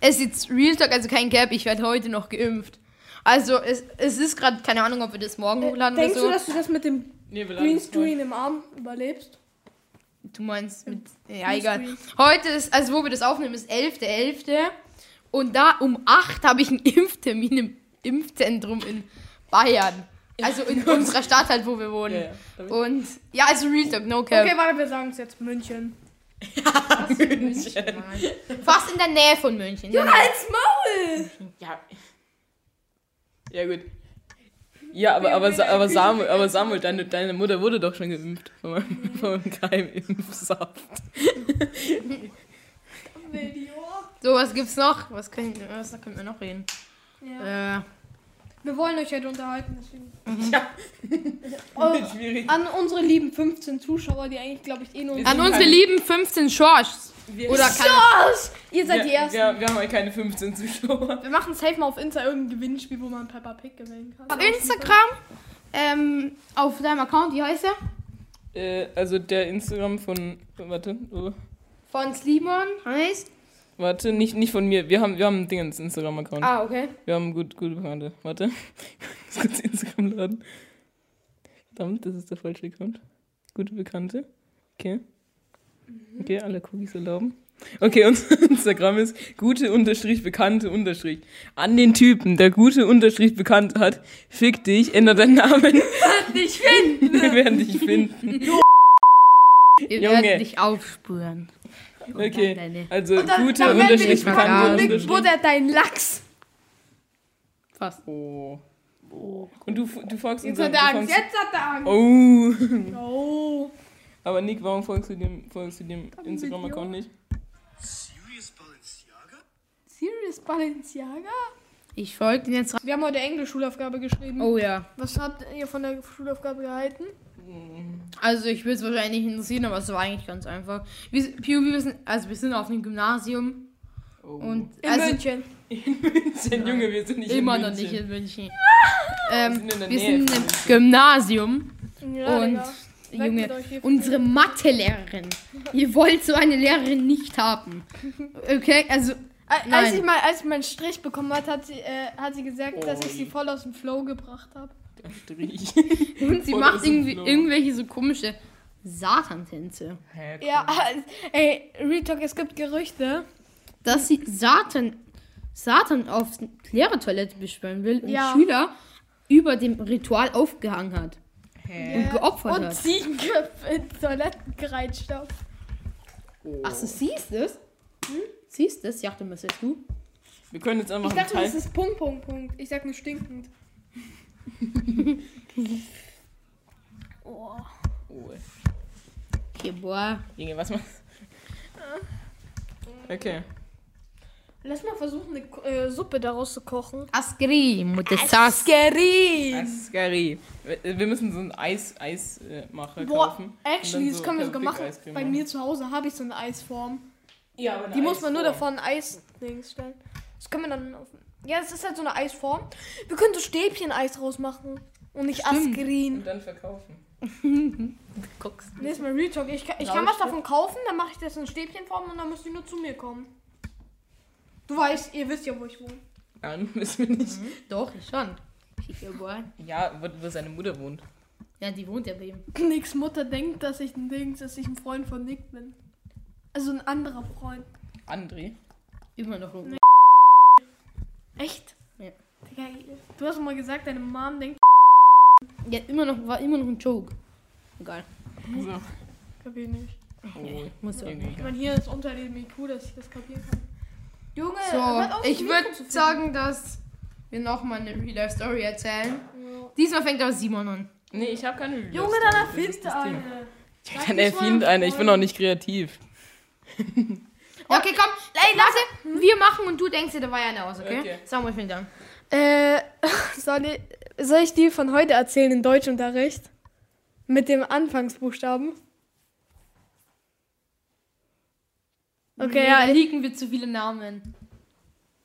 S3: Es ist jetzt Real Talk, also kein Cap. Ich werde heute noch geimpft. Also es, es ist gerade, keine Ahnung, ob wir das morgen hochladen
S2: Denkst
S3: oder so.
S2: du, dass du das mit dem
S1: Nee,
S2: Greenscreen im Arm überlebst?
S3: Du meinst mit. Ja, egal. Heute ist, also wo wir das aufnehmen, ist 11.11. Und da um 8 habe ich einen Impftermin im Impfzentrum in Bayern. Also in unserer Stadt halt, wo wir wohnen.
S1: Ja, ja.
S3: Und ja, also Real Talk, no cap.
S2: Okay, warte, wir sagen es jetzt München.
S3: Fast in der Nähe von München. Ja,
S2: Als Maul!
S1: Ja. Ja, gut. Ja, aber, aber, aber, Samuel, aber Samuel, deine, deine Mutter wurde doch schon geimpft von meinem, von meinem Keimimpfsaft.
S3: So, was gibt's noch? Was können, was können wir noch reden?
S2: Ja.
S3: Äh,
S2: Wir wollen euch halt unterhalten, deswegen.
S1: Ja.
S2: Oh,
S1: Schwierig.
S2: an unsere lieben 15 Zuschauer, die eigentlich, glaube ich, eh nur.
S3: An unsere
S1: keine-
S3: lieben 15 Shorts.
S1: Wir,
S3: Oder keine.
S2: Was? Ihr seid
S1: wir,
S2: die Ersten.
S1: Wir, wir haben halt keine 15 Zuschauer.
S2: Wir machen safe mal auf Insta irgendein Gewinnspiel, wo man Peppa Pig gewinnen kann.
S3: Auf Instagram, ähm, auf deinem Account, wie heißt er?
S1: Äh, also der Instagram von. Warte. Oh.
S3: Von Slimon heißt
S1: Warte, nicht, nicht von mir. Wir haben, wir haben ein Ding ins Instagram-Account.
S3: Ah, okay.
S1: Wir haben gut, gute Bekannte. Warte. Ich muss kurz Instagram laden. Verdammt, das ist der falsche Account. Gute Bekannte. Okay. Okay, alle Cookies erlauben. Okay, unser Instagram ist gute unterstrich bekannte unterstrich. An den Typen, der gute unterstrich bekannt hat, fick dich, ändere deinen Namen.
S3: Dich finden.
S1: Wir werden dich finden.
S3: Wir
S1: Junge.
S3: werden dich aufspüren. Und dann
S1: Okay,
S3: deine-
S1: also
S2: Und dann,
S1: gute
S2: dann
S1: unterstrich bekannte unterstrich.
S2: buttert dein Lachs.
S3: Fast.
S1: Oh. Und du, du folgst
S2: Jetzt
S1: unserem-
S2: hat er Angst,
S1: folgst-
S2: jetzt hat er Angst.
S1: Oh.
S2: Oh.
S1: Aber Nick, warum folgst du dem, folgst du dem Instagram-Account nicht?
S4: Serious Balenciaga?
S2: Serious Balenciaga?
S3: Ich folge den jetzt.
S2: Wir haben heute Englisch-Schulaufgabe geschrieben.
S3: Oh ja.
S2: Was habt ihr von der Schulaufgabe gehalten?
S3: Also ich will es wahrscheinlich nicht interessieren, aber es war eigentlich ganz einfach. Wir, Piu, wir sind, also wir sind auf einem Gymnasium
S1: Oh.
S3: und
S2: In
S3: also
S2: München.
S1: München, Junge, wir sind nicht
S3: immer
S1: in
S3: noch
S1: München.
S3: nicht in München. ähm,
S1: sind in
S3: wir sind im
S1: München.
S3: Gymnasium
S2: Ja,
S3: und.
S2: Weg
S3: Junge, unsere Mathelehrerin. Ihr wollt so eine Lehrerin nicht haben. Okay, also
S2: Als
S3: Nein.
S2: ich mal, als ich meinen Strich bekommen hat, hat sie, äh, hat sie gesagt, dass ich
S1: Oi.
S2: sie voll aus dem Flow gebracht habe.
S1: Der Strich.
S3: und sie
S1: Voll
S3: macht irgendwie
S1: Flow.
S3: irgendwelche so komische Satantänze.
S1: Hä,
S2: Ja, ey, Retalk, es gibt Gerüchte.
S3: Dass sie Satan Satan auf Lehrertoilette beschwören will und
S2: Ja.
S3: Schüler über dem Ritual aufgehangen hat
S1: Hä?
S3: und geopfert
S2: Und
S3: hat.
S2: Ziegenköpfe in Toiletten gereicht habe.
S1: Oh.
S3: Ach, du siehst es? Hm? Siehst es? Ich dachte, was sagst du?
S1: Wir können jetzt einfach
S2: Ich dachte,
S1: Teil.
S2: das ist Punkt, Punkt, Punkt. Ich sag nur stinkend. Oh.
S1: Oh.
S3: Okay, boah.
S1: Junge, was machst Okay.
S2: Lass mal versuchen, eine äh, Suppe daraus zu kochen.
S3: Askeri, Mutesas.
S2: Scary!
S1: Ascari. Wir müssen so ein Eis, Eismacher
S2: Boah,
S1: kaufen.
S2: actually,
S1: Und
S2: das können wir
S1: so
S2: sogar machen.
S1: Perfekt-Eiscreme
S2: Bei mir zu Hause habe ich so eine Eisform.
S1: Ja, aber eine
S2: Die muss man nur davon Eis-Dings stellen. Das können wir dann auf. Ja, es ist halt so eine Eisform. Wir können so Stäbchen-Eis rausmachen. Und nicht Askrin.
S1: Und dann verkaufen.
S3: Guckst.
S2: Nächstes Mal Real Talk. Ich, kann- ich kann was davon kaufen, dann mache ich das in Stäbchenform und dann müsst ihr nur zu mir kommen. Du weißt, ihr wisst ja, wo ich wohne.
S1: Nein, wissen wir nicht.
S3: Doch, ich schon. Ich.
S1: Ja, wo, wo seine Mutter wohnt.
S3: Ja, die wohnt ja bei ihm.
S2: Nicks Mutter denkt, dass ich ein Dings, dass ich ein Freund von Nick bin. Also ein anderer Freund.
S1: André.
S3: Immer noch rum.
S2: Echt?
S3: Ja.
S2: Digga, du hast mal gesagt, deine Mom denkt.
S3: Ja, immer noch, war immer noch ein Joke. Egal.
S1: So.
S2: Kapier nicht.
S1: Oh,
S3: Muss ja.
S1: irgendwie.
S2: Ich meine, hier ist unter dem IQ, dass ich das kapieren kann. Junge,
S3: So, ich würde sagen, dass wir nochmal eine Real-Life-Story erzählen.
S2: Ja.
S3: Diesmal fängt aber Simon an.
S1: Nee, ich habe keine Reviews.
S2: Junge, dann
S1: Ding.
S2: eine. Sag
S1: Dann erfind eine. Ich bin noch nicht kreativ.
S3: Okay, komm, ey, lasse, wir machen und du denkst dir dabei eine aus, okay?
S1: Okay.
S3: Sag mal, vielen Dank.
S2: Äh, soll ich, soll ich die von heute erzählen in Deutschunterricht? Mit dem Anfangsbuchstaben? Okay,
S3: ja,
S2: ja, ich,
S3: liegen wir zu viele Namen.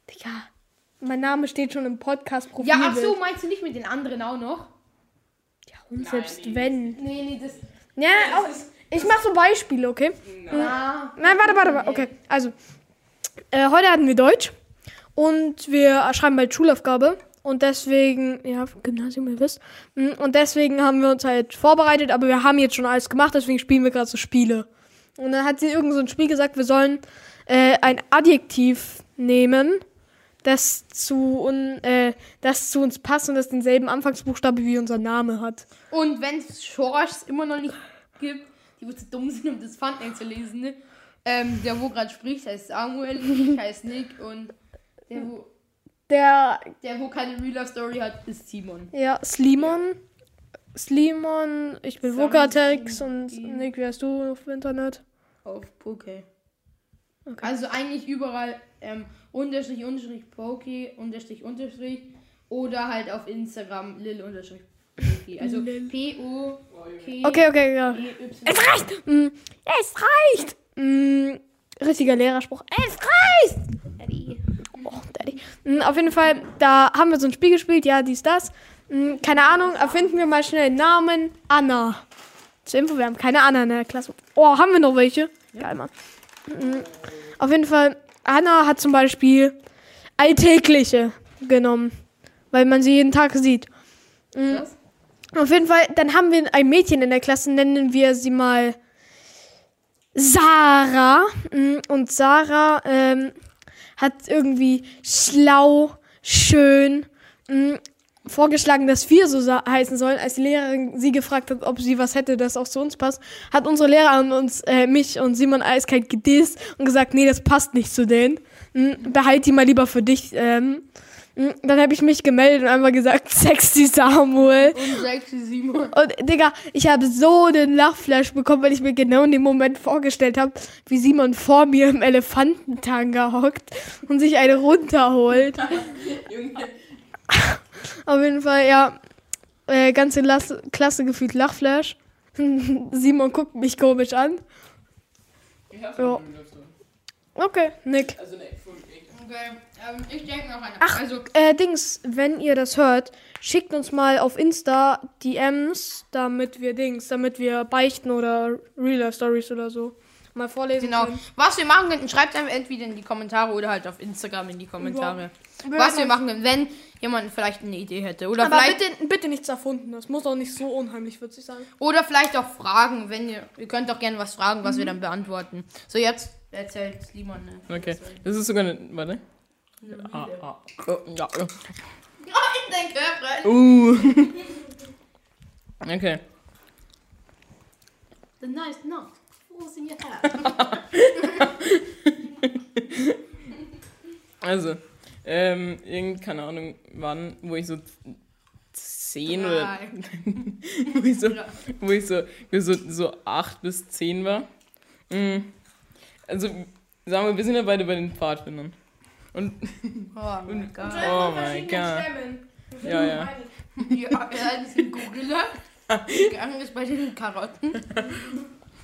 S2: Digga, mein Name steht schon im Podcast-Profil.
S3: Ja, ach so, meinst du nicht mit den anderen auch noch?
S2: Ja, und selbst
S1: Nein,
S2: wenn.
S3: Nee, nee, das.
S2: Ja, auch, ich mach so Beispiele, okay?
S3: Ah,
S2: Nein, warte, warte, warte. Okay, also. Äh, heute hatten wir Deutsch. Und wir schreiben bald Schulaufgabe. Und deswegen, ja, Gymnasium, ihr wisst. Mm, Und deswegen haben wir uns halt vorbereitet, aber wir haben jetzt schon alles gemacht, deswegen spielen wir gerade so Spiele. Und dann hat sie irgend so ein Spiel gesagt, wir sollen äh, ein Adjektiv nehmen, das zu, un, äh, das zu uns passt und das denselben Anfangsbuchstabe wie unser Name hat.
S3: Und wenn es Schorschs immer noch nicht gibt, die wo zu dumm sind, um das Thumbnail zu lesen, ne? ähm, der wo gerade spricht, heißt Samuel, ich heiße Nick und der wo,
S2: Der,
S3: der, wo keine Real-Life-Story hat, ist Simon.
S2: ja, Slimon. Slimon, ich bin Vokatex und Nick, wie heißt du auf Internet?
S3: Auf Poke.
S2: Okay.
S3: Also eigentlich überall ähm, unterstrich, unterstrich, Poke, unterstrich, unterstrich oder halt auf Instagram lil, unterstrich, Also P-O-K.
S2: Okay, okay, ja. Es reicht! Mm, es reicht! Mm, richtiger Lehrerspruch. Es reicht!
S3: Daddy.
S2: Oh, Daddy. Mm, auf jeden Fall, da haben wir so ein Spiel gespielt, ja, dies, das. Keine Ahnung, erfinden wir mal schnell einen Namen. Anna. Zur Info, wir haben keine Anna in der Klasse. Oh, haben wir noch welche? Geil, Mann. Auf jeden Fall Anna hat zum Beispiel alltägliche genommen, weil man sie jeden Tag sieht. Mhm. Auf jeden Fall, dann haben wir ein Mädchen in der Klasse, nennen wir sie mal Sarah. Mhm, Und Sarah ähm, hat irgendwie schlau, schön mh, vorgeschlagen, dass wir so heißen sollen. Als die Lehrerin sie gefragt hat, ob sie was hätte, das auch zu uns passt, hat unsere Lehrerin uns, äh, mich und Simon eiskalt gedisst und gesagt, nee, das passt nicht zu denen. Mh, behalt die mal lieber für dich. Ähm, dann habe ich mich gemeldet und einfach gesagt, sexy Samuel.
S3: Und sexy Simon.
S2: Und Digga, ich habe so einen Lachflash bekommen, weil ich mir genau in dem Moment vorgestellt habe, wie Simon vor mir im Elefantentanga hockt und sich eine runterholt. Auf jeden Fall, ja. Äh, ganze Klasse, Klasse gefühlt Lachflash. Simon guckt mich komisch an. Ja. Okay, Nick.
S1: Also, ne, mich.
S3: Okay, ähm, ich denke noch eine.
S2: Ach,
S3: Also,
S2: äh, Dings, wenn ihr das hört, schickt uns mal auf Insta DMs, damit wir Dings, damit wir beichten oder Real Stories oder so mal vorlesen
S3: genau.
S2: können.
S3: Was wir machen könnten, schreibt einfach entweder in die Kommentare oder halt auf Instagram in die Kommentare. Was wir machen können, wenn jemand vielleicht eine Idee hätte. Oder
S2: Aber
S3: vielleicht,
S2: bitte, bitte nichts erfunden. Das muss auch nicht so unheimlich witzig sein.
S3: oder vielleicht auch Fragen, wenn ihr. Ihr könnt auch gerne was fragen, was wir dann beantworten. So, jetzt erzählt Simon eine.
S1: Okay, das ist sogar eine. Warte. Ah, ah. Oh, ja, ja.
S3: Ja, ich denke, Brett.
S1: Uh. Okay.
S3: The nice knot falls in your hair.
S1: Also, ähm, irgend, keine Ahnung, wann, wo ich so zehn oder
S3: Nein.
S1: wo ich so, wo ich so, wo ich so, so acht bis zehn war. Mm. Also, sagen wir, wir sind ja beide bei den Pfadfindern. Und,
S3: Oh mein Gott.
S1: oh mein Gott. Ja, ja.
S3: Ja, er ist ein Gorilla. Gegangen ist bei den Karotten.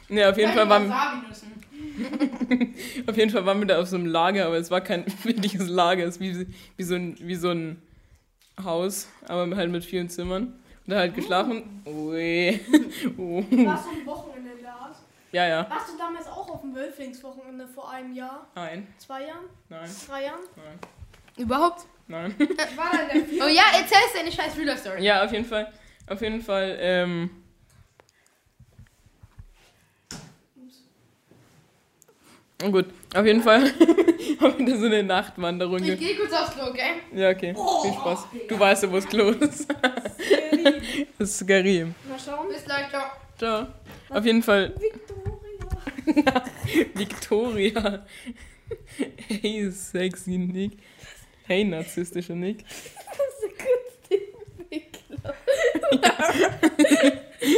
S1: Ne, auf jeden Fall waren, auf jeden Fall waren wir da auf so einem Lager, aber es war kein wirkliches Lager, es ist wie, wie, so ein, wie so ein Haus, aber halt mit vielen Zimmern. Und da halt geschlafen. Ui. Oh.
S2: Warst du am Wochenende?
S1: Ja, ja.
S2: Warst du damals auch auf dem Wölflingswochenende vor einem Jahr,
S1: Nein,
S2: zwei Jahren,
S1: nein,
S2: drei Jahren?
S1: nein,
S3: Überhaupt?
S1: nein.
S2: War da der
S3: Oh ja, erzählst deine scheiß Real-Story.
S1: Ja, auf jeden Fall. Auf jeden Fall, ähm. Oh gut, auf jeden Fall haben wir da so eine Nachtwanderung.
S3: Ich
S1: ge-
S3: geh kurz aufs Klo, okay?
S1: Ja, okay. Viel Spaß. Du weißt ja, wo es Klo ist. Das ist Karim.
S2: Mal schauen.
S3: Bis gleich, ciao.
S1: Ciao. Auf jeden Fall
S2: Victoria.
S1: Hey, sexy Nick. Hey, narzisstischer Nick.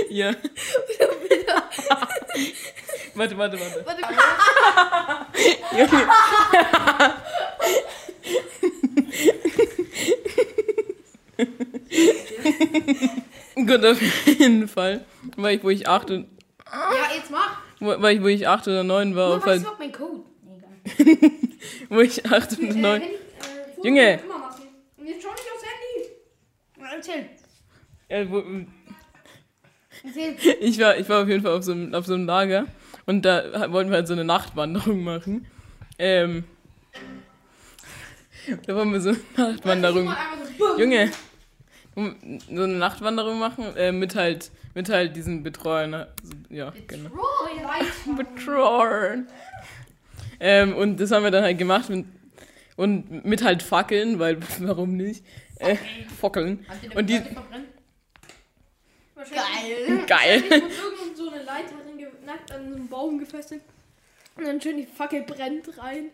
S1: Ja. warte, warte, warte.
S2: Warte,
S1: Junge. Gut, auf jeden Fall. Weil ich, wo ich acht und,
S3: Ja, jetzt mach.
S1: Wo, weil ich, wo ich acht oder neun war,
S3: Nur was
S1: halt,
S3: mein Code? Nee,
S1: wo ich acht oder neun. Junge.
S2: Und jetzt schau nicht aufs Handy.
S3: Erzähl.
S1: Ja, wo,
S3: Erzähl.
S1: ich war, ich war auf jeden Fall auf so einem, auf so einem Lager und da wollten wir halt so eine Nachtwanderung machen. Ähm, da wollen wir so eine Nachtwanderung. Junge, so eine Nachtwanderung machen äh, mit halt mit halt diesen Betreuern. ne? Ja, genau. Betreuern. Ähm, und das haben wir dann halt gemacht mit, und mit halt Fackeln, weil warum nicht? Äh, Fackeln. Und die-?
S2: Geil.
S1: Geil.
S2: Irgend so eine Leiter drin ge- nackt an so einem Baum gefesselt. Und dann schön die Fackel brennt rein.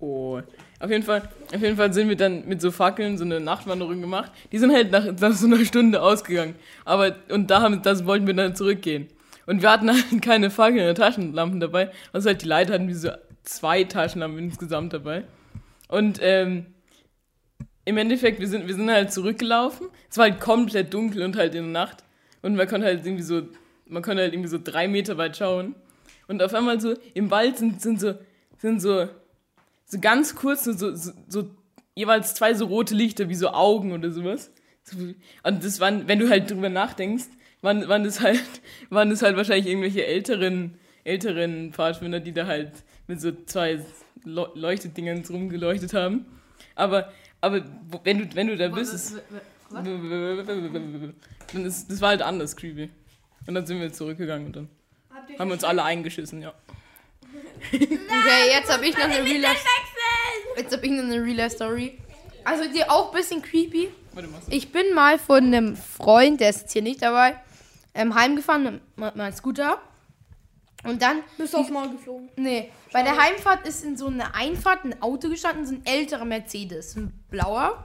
S1: Oh. Auf jeden Fall, auf jeden Fall sind wir dann mit so Fackeln so eine Nachtwanderung gemacht. Die sind halt nach, nach so einer Stunde ausgegangen. Aber, und da haben, das wollten wir dann zurückgehen. Und wir hatten halt keine Fackeln oder Taschenlampen dabei. Also halt die Leute hatten wie so zwei Taschenlampen insgesamt dabei. Und, ähm, im Endeffekt, wir sind, wir sind halt zurückgelaufen. Es war halt komplett dunkel und halt in der Nacht. Und man konnte halt irgendwie so, man konnte halt irgendwie so drei Meter weit schauen. Und auf einmal so, im Wald sind, sind so, sind so, so ganz kurz, so, so, so, so jeweils zwei so rote Lichter, wie so Augen oder sowas. So, Und das waren, wenn du halt drüber nachdenkst, waren, waren das halt, waren das halt wahrscheinlich irgendwelche älteren, älteren Pfadfinder, die da halt mit so zwei Leu- Leuchtedingern rumgeleuchtet haben. Aber, aber wenn du, wenn du da bist, ist, dann ist, das war halt anders creepy. Und dann sind wir zurückgegangen und dann haben wir uns alle eingeschissen, ja.
S3: Okay, jetzt habe ich noch eine Real. Jetzt habe ich noch eine Real Life Story. Also die auch ein bisschen creepy.
S1: Warte mal.
S3: Ich bin mal von einem Freund, der ist jetzt hier nicht dabei, ähm, heimgefahren mit, meinem Scooter. Und dann,
S2: Bist du aufs Maul geflogen?
S3: nee, bei der Heimfahrt ist in so einer Einfahrt ein Auto gestanden, so ein älterer Mercedes, ein blauer.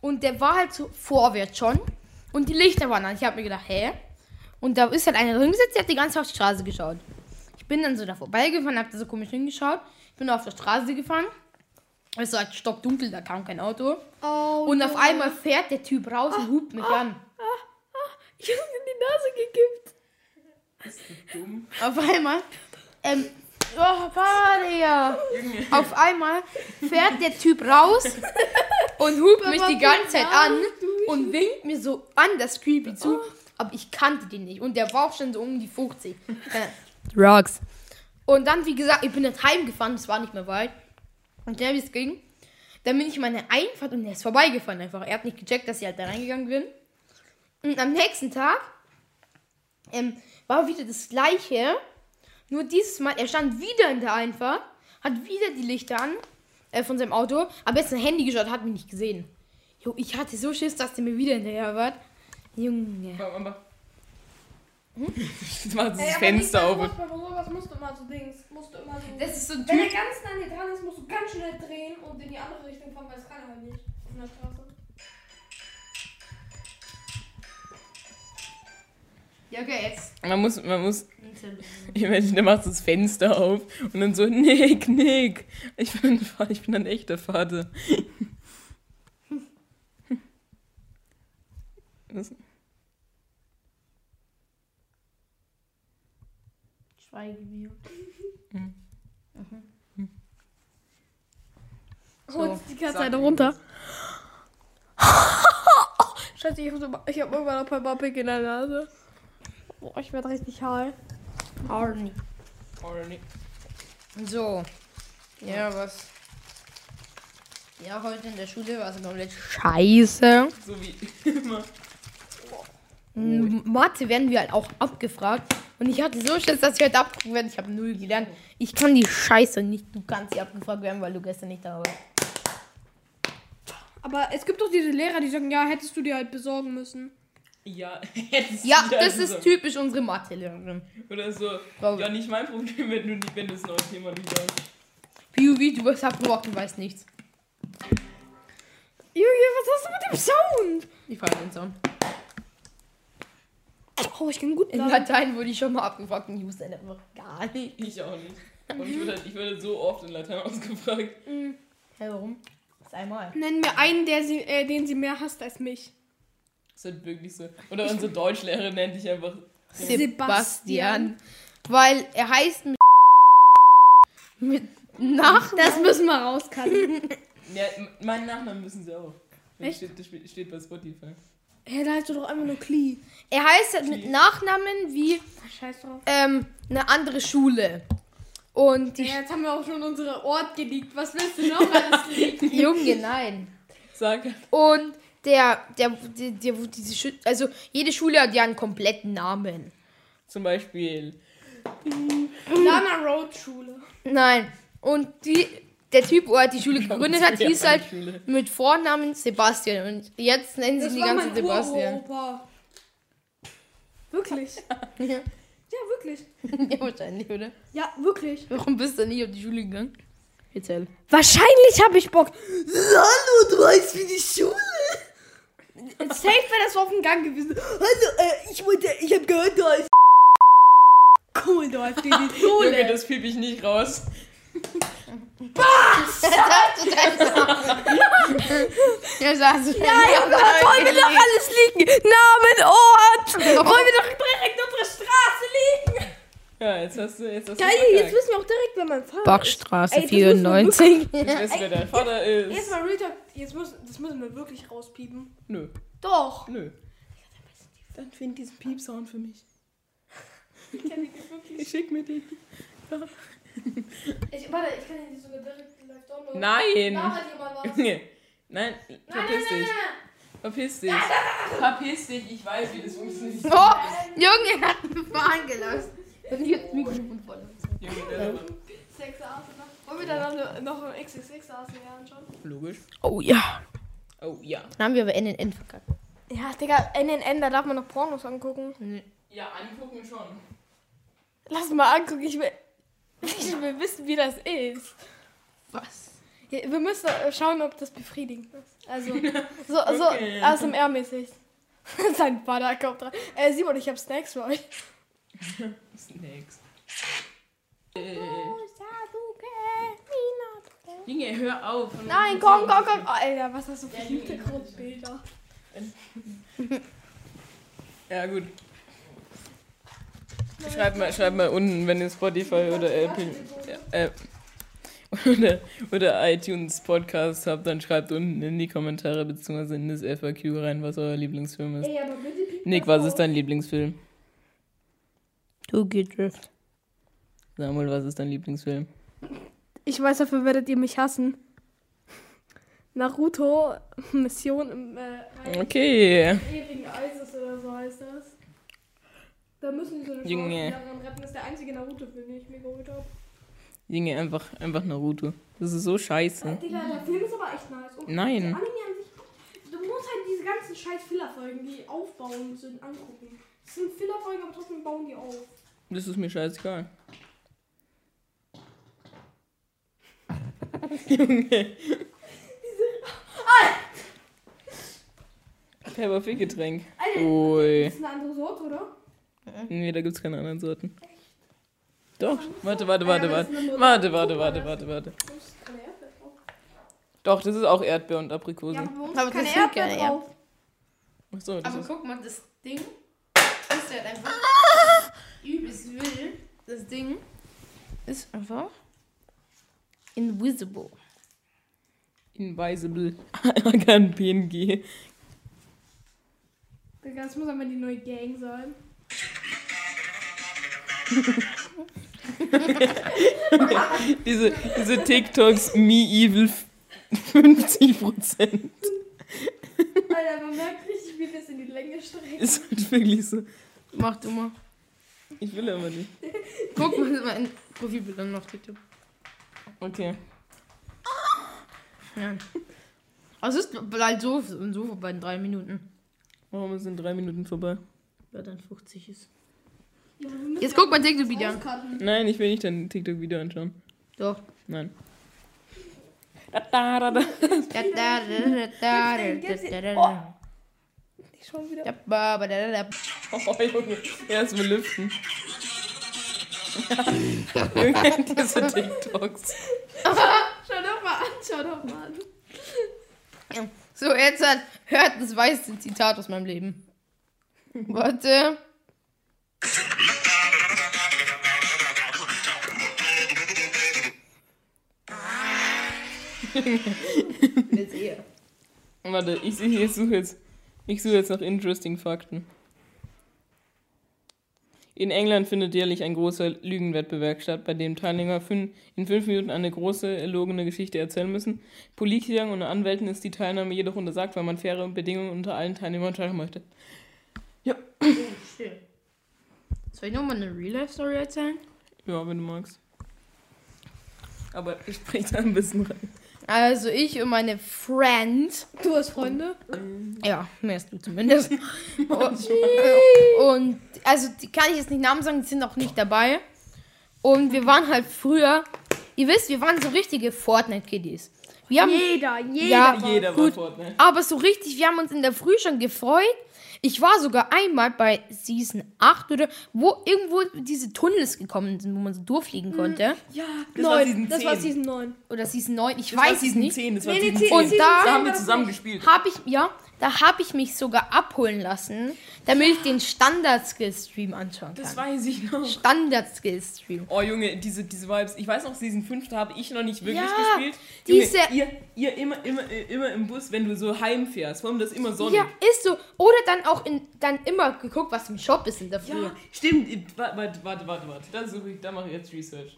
S3: Und der war halt so vorwärts schon. Und die Lichter waren an. Ich habe mir gedacht, hä? Und da ist halt einer drin gesetzt, der hat die ganze Zeit auf die Straße geschaut. Ich bin dann so da vorbeigefahren, hab da so komisch hingeschaut. Ich bin auf der Straße gefahren. Es war halt stockdunkel, da kam kein Auto.
S2: Oh,
S3: Und auf einmal fährt der Typ raus und hupt mich an.
S2: ich hab in die Nase gekippt.
S1: Dumm.
S3: Auf einmal. Ähm. Oh, ja. Auf einmal fährt der Typ raus und hupt mich die ganze Zeit an und winkt mir so an das Creepy zu. Aber ich kannte den nicht. Und der war auch schon so um die 50. Rocks. Und dann, wie gesagt, ich bin jetzt heimgefahren, es war nicht mehr weit. Und der, wie es ging, dann bin ich meine Einfahrt und der ist vorbeigefahren einfach. Er hat nicht gecheckt, dass ich halt da reingegangen bin. Und am nächsten Tag ähm, war wieder das gleiche. Nur dieses Mal, er stand wieder in der Einfahrt, hat wieder die Lichter an äh, von seinem Auto, aber jetzt ein Handy geschaut, hat mich nicht gesehen. Jo, ich hatte so Schiss, dass der mir wieder hinterher war. Junge.
S1: Mach, mach. Jetzt macht das Fenster auf.
S2: sowas musst du immer so Dings. Musst du immer so.
S3: Das ist so
S2: Wenn er
S3: Typ.
S2: ganz nah an dir dran ist, musst du ganz schnell drehen und in die andere Richtung fahren, weil es kann er halt nicht. Auf der Straße.
S3: Ja, okay, jetzt.
S1: Man muss, man muss, ich meine, der macht das Fenster auf und dann so, Nick, Nick, ich bin, ich bin ein echter Vater. Das,
S3: Schweigemute.
S2: Holst die ganze
S1: sag
S2: Zeit
S1: mir
S2: runter. Scheiße, ich hab, so, ich hab irgendwann noch ein paar Pick in der Nase. Boah, ich werd richtig high.
S1: Oder nicht.
S3: So. Ja, was? Ja, heute in der Schule war es komplett scheiße.
S1: So wie immer.
S3: Mathe werden wir halt auch abgefragt. Und ich hatte so Schiss, dass ich heute abgefragt werde. Ich habe null gelernt. Ich kann die Scheiße nicht. Du kannst sie abgefragt werden, weil du gestern nicht da warst.
S2: Aber es gibt doch diese Lehrer, die sagen, ja, hättest du dir halt besorgen müssen.
S1: Ja, hättest
S3: Ja,
S1: du
S3: das
S1: so.
S3: ist typisch unsere Mathelehrerin.
S1: Oder so,
S3: Frau-
S1: ja, nicht mein Problem, wenn du, nicht, wenn du das neue Thema nicht hast.
S3: POV, du bist abgefragt und weißt nichts.
S2: Junge, was hast du mit dem Sound?
S3: Ich fahre den Sound.
S2: Oh, ich kann gut
S3: In. Latein wurde ich schon mal abgefragt und ich wusste einfach gar nicht.
S1: Ich auch nicht. Und ich wurde, halt- ich wurde so oft in Latein ausgefragt.
S3: Hä, warum? Das ist einmal.
S2: Nenn mir einen, der sie, äh, den sie mehr hasst als mich.
S1: Das ist wirklich so. Oder unsere Deutschlehrerin nennt dich einfach.
S3: Sebastian. Weil er heißt mit, mit Nach.
S2: Das müssen wir rauscutten.
S1: Ja, meinen Nachnamen müssen sie auch. Das steht, das steht bei Spotify.
S2: Hä, da heißt du doch einfach nur Klee.
S3: Er heißt halt mit Nachnamen wie
S2: Scheiß drauf.
S3: ähm, eine andere Schule. Und die
S2: Ja, jetzt haben wir auch schon unsere Ort geleakt. Was willst du noch alles leaken?
S3: Junge, nein.
S1: Sag.
S3: Und der, der, der, der diese Schü also jede Schule hat ja einen kompletten Namen.
S1: Zum Beispiel.
S2: Lana Road Schule.
S3: Nein. Und die, der Typ, wo er die Schule gegründet hat, hieß halt
S1: Schule.
S3: mit Vornamen Sebastian. Und jetzt nennen sie ihn die ganze Sebastian.
S2: Uropa. Wirklich?
S3: Ja.
S2: Ja, wirklich.
S3: ja, wahrscheinlich, oder?
S2: Ja, wirklich.
S3: Warum bist du nie auf die Schule gegangen? Erzähl.
S2: Wahrscheinlich habe ich Bock. Hallo, du weißt wie die Schule. Safe wäre das auf dem Gang gewesen. Hallo, äh, ich wollte, ich habe gehört, da ist cool, da ist die
S1: Junge,
S2: Schule.
S1: das piep ich nicht raus.
S3: Ja, sagst du.
S2: Nein, was wollen wir doch alles liegen? Namen, Ort. Wollen wir doch direkt unsere Straße liegen?
S1: Ja, jetzt hast du. Jetzt hast
S2: Geil,
S1: du
S2: jetzt wissen wir auch direkt, wer mein Vater
S3: Bachstraße
S2: Ey, das müssen wir
S3: 94.
S1: Ich wer dein Vater
S2: ist. Jetzt
S1: ist.
S2: mal Real Talk, jetzt müssen, das müssen wir wirklich rauspiepen.
S1: Nö,
S2: Doch.
S1: nö. Dann find diesen Piepsound für mich. Ich schick mir den. Ja.
S2: Ich, warte, ich kann die sogar direkt downloaden.
S1: Nein!
S2: Was?
S1: Junge. Nein, verpiss dich. Verpiss dich. Verpiss dich, ich weiß, wie das funktioniert.
S3: Oh, Junge, er hat einen Fahren gelassen. Ich hab das Mikrofon voll.
S1: Junge, der.
S2: Sex. Wollen wir dann noch, noch ein XXX Arsenal anschauen?
S1: Logisch.
S3: Oh ja.
S1: Oh ja.
S3: Dann haben wir aber NNN verkackt.
S2: Ja, Digga, NNN, da darf man noch Pornos angucken.
S1: Ja, angucken schon.
S2: Lass mal angucken, ich will, ich will wissen, wie das ist.
S3: Was?
S2: Ja, Wir müssen äh, schauen, ob das befriedigend ist. Also, so, so
S1: Okay.
S2: ASMR-mäßig. Sein Vater kommt rein. Äh, Simon, ich hab Snacks für euch.
S1: Snacks. Äh, Junge, hör auf.
S2: Nein, komm, komm, komm. Oh, Alter, was hast du für Hintergrundbilder?
S1: Ja, gut. Schreib mal, schreib mal unten, wenn ihr Spotify oder Apple äh, oder, oder iTunes Podcast habt, dann schreibt unten in die Kommentare bzw. in das FAQ rein, was euer Lieblingsfilm ist.
S2: Ey, aber bitte piep
S1: Nick, was ist
S2: auf.
S1: dein Lieblingsfilm?
S3: Tokyo Drift.
S1: Samuel, was ist dein Lieblingsfilm?
S2: Ich weiß, dafür werdet ihr mich hassen. Naruto Mission im äh, Reich
S1: Okay.
S2: ewigen Eises oder so heißt das. Da müssen die so eine
S1: Junge.
S2: Schauspielerin retten. Das ist der einzige Naruto-Film, den ich mir geholt habe.
S1: Junge, einfach, einfach Naruto. Das ist so scheiße.
S2: Digga, der Film ist aber echt nice. Und
S1: Nein.
S2: Anime an sich, du musst halt diese ganzen scheiß Fillerfolgen, die aufbauen sind, angucken. Das sind Fillerfolgen, aber trotzdem bauen die auf.
S1: Das ist mir scheißegal. Junge. Pepperfick-Getränk.
S2: Alter,
S1: Ui.
S2: das ist eine andere Sorte, oder?
S1: Nee, da gibt's keine anderen Sorten. Doch. Warte, warte, warte, warte. Warte, warte, warte, warte, warte. Doch, das ist auch Erdbeer und Aprikose.
S2: Ja, aber
S3: Aber
S2: ist keine Erdbeere
S3: keine
S2: drauf.
S1: Achso, das
S3: Aber
S1: ist.
S3: guck mal, das Ding ist halt einfach übelst wild. Das Ding ist einfach invisible.
S1: Invisible. Kein PNG.
S2: Digga, Das muss aber die neue Gang sein.
S1: Diese, diese TikToks, me evil 50%.
S2: Alter, man merkt richtig, wie es in die Länge strecken.
S1: Ist halt wirklich so.
S3: Mach du mal.
S1: Ich will aber nicht.
S3: Guck mal mein Profilbild an auf TikTok.
S1: Okay.
S3: Ja. Also es ist bald so, so vorbei in drei Minuten.
S1: Warum sind drei Minuten vorbei?
S3: Ja, dann 50 ist. Jetzt guck mal TikTok-Video an.
S1: Nein, ich will nicht dein TikTok-Video anschauen.
S3: Doch.
S1: Nein.
S2: Ich schon wieder.
S1: Oh, Junge. Erstmal lüften. Junge, diese TikToks.
S2: Schau doch mal an, schau doch mal an.
S3: So, jetzt hat, hört das weiße Zitat aus meinem Leben. Warte. Jetzt eher.
S1: Warte, ich, sehe- ich suche jetzt, ich suche jetzt nach interesting Fakten. In England findet jährlich ein großer Lügenwettbewerb statt, bei dem Teilnehmer fün- in fünf Minuten eine große erlogene Geschichte erzählen müssen. Politikern und Anwälten ist die Teilnahme jedoch untersagt, weil man faire Bedingungen unter allen Teilnehmern schaffen möchte.
S3: Soll ich nochmal eine Real-Life-Story erzählen?
S1: Ja, wenn du magst. Aber ich sprich da ein bisschen rein.
S3: Also ich und meine Friend.
S2: Du hast Freunde?
S3: Ja, mehr als du zumindest. und, und also die kann ich jetzt nicht Namen sagen, die sind auch nicht dabei. Und wir waren halt früher, ihr wisst, wir waren so richtige Fortnite-Kiddies. Wir haben,
S2: Jeder, jeder.
S3: Ja,
S2: war-
S1: Jeder war
S3: gut.
S1: Fortnite.
S3: aber so richtig, wir haben uns in der Früh schon gefreut. Ich war sogar einmal bei Season 8 oder wo irgendwo diese Tunnels gekommen sind, wo man so durchfliegen konnte.
S2: Ja,
S1: Das war
S2: neun.
S1: Season
S2: Das war
S1: 10.
S2: Season 9.
S3: Oder Season 9, ich
S1: Das war
S3: weiß es nicht.
S1: 10, das war
S2: Nee,
S1: Season
S2: Season
S1: 10.
S3: Und da-
S1: haben wir
S2: war
S1: zusammen gespielt.
S3: Habe ich, ja, da habe ich mich sogar abholen lassen, damit ich den Standard-Skill-Stream anschauen
S1: Das
S3: kann.
S1: weiß ich noch.
S3: Standard-Skill-Stream.
S1: Oh Junge, diese, diese Vibes. Ich weiß noch, Season 5, da habe ich noch nicht wirklich
S3: Ja,
S1: gespielt. Junge,
S3: diese-
S1: ihr, ihr immer, immer, äh, immer im Bus, wenn du so heimfährst. Vor allem das immer Sonne.
S3: Ja, ist so. Oder dann auch in, dann immer geguckt, was im Shop ist in der Früh.
S1: Ja, stimmt. Warte, warte, warte, warte. warte. Da suche ich, da mache ich jetzt Research.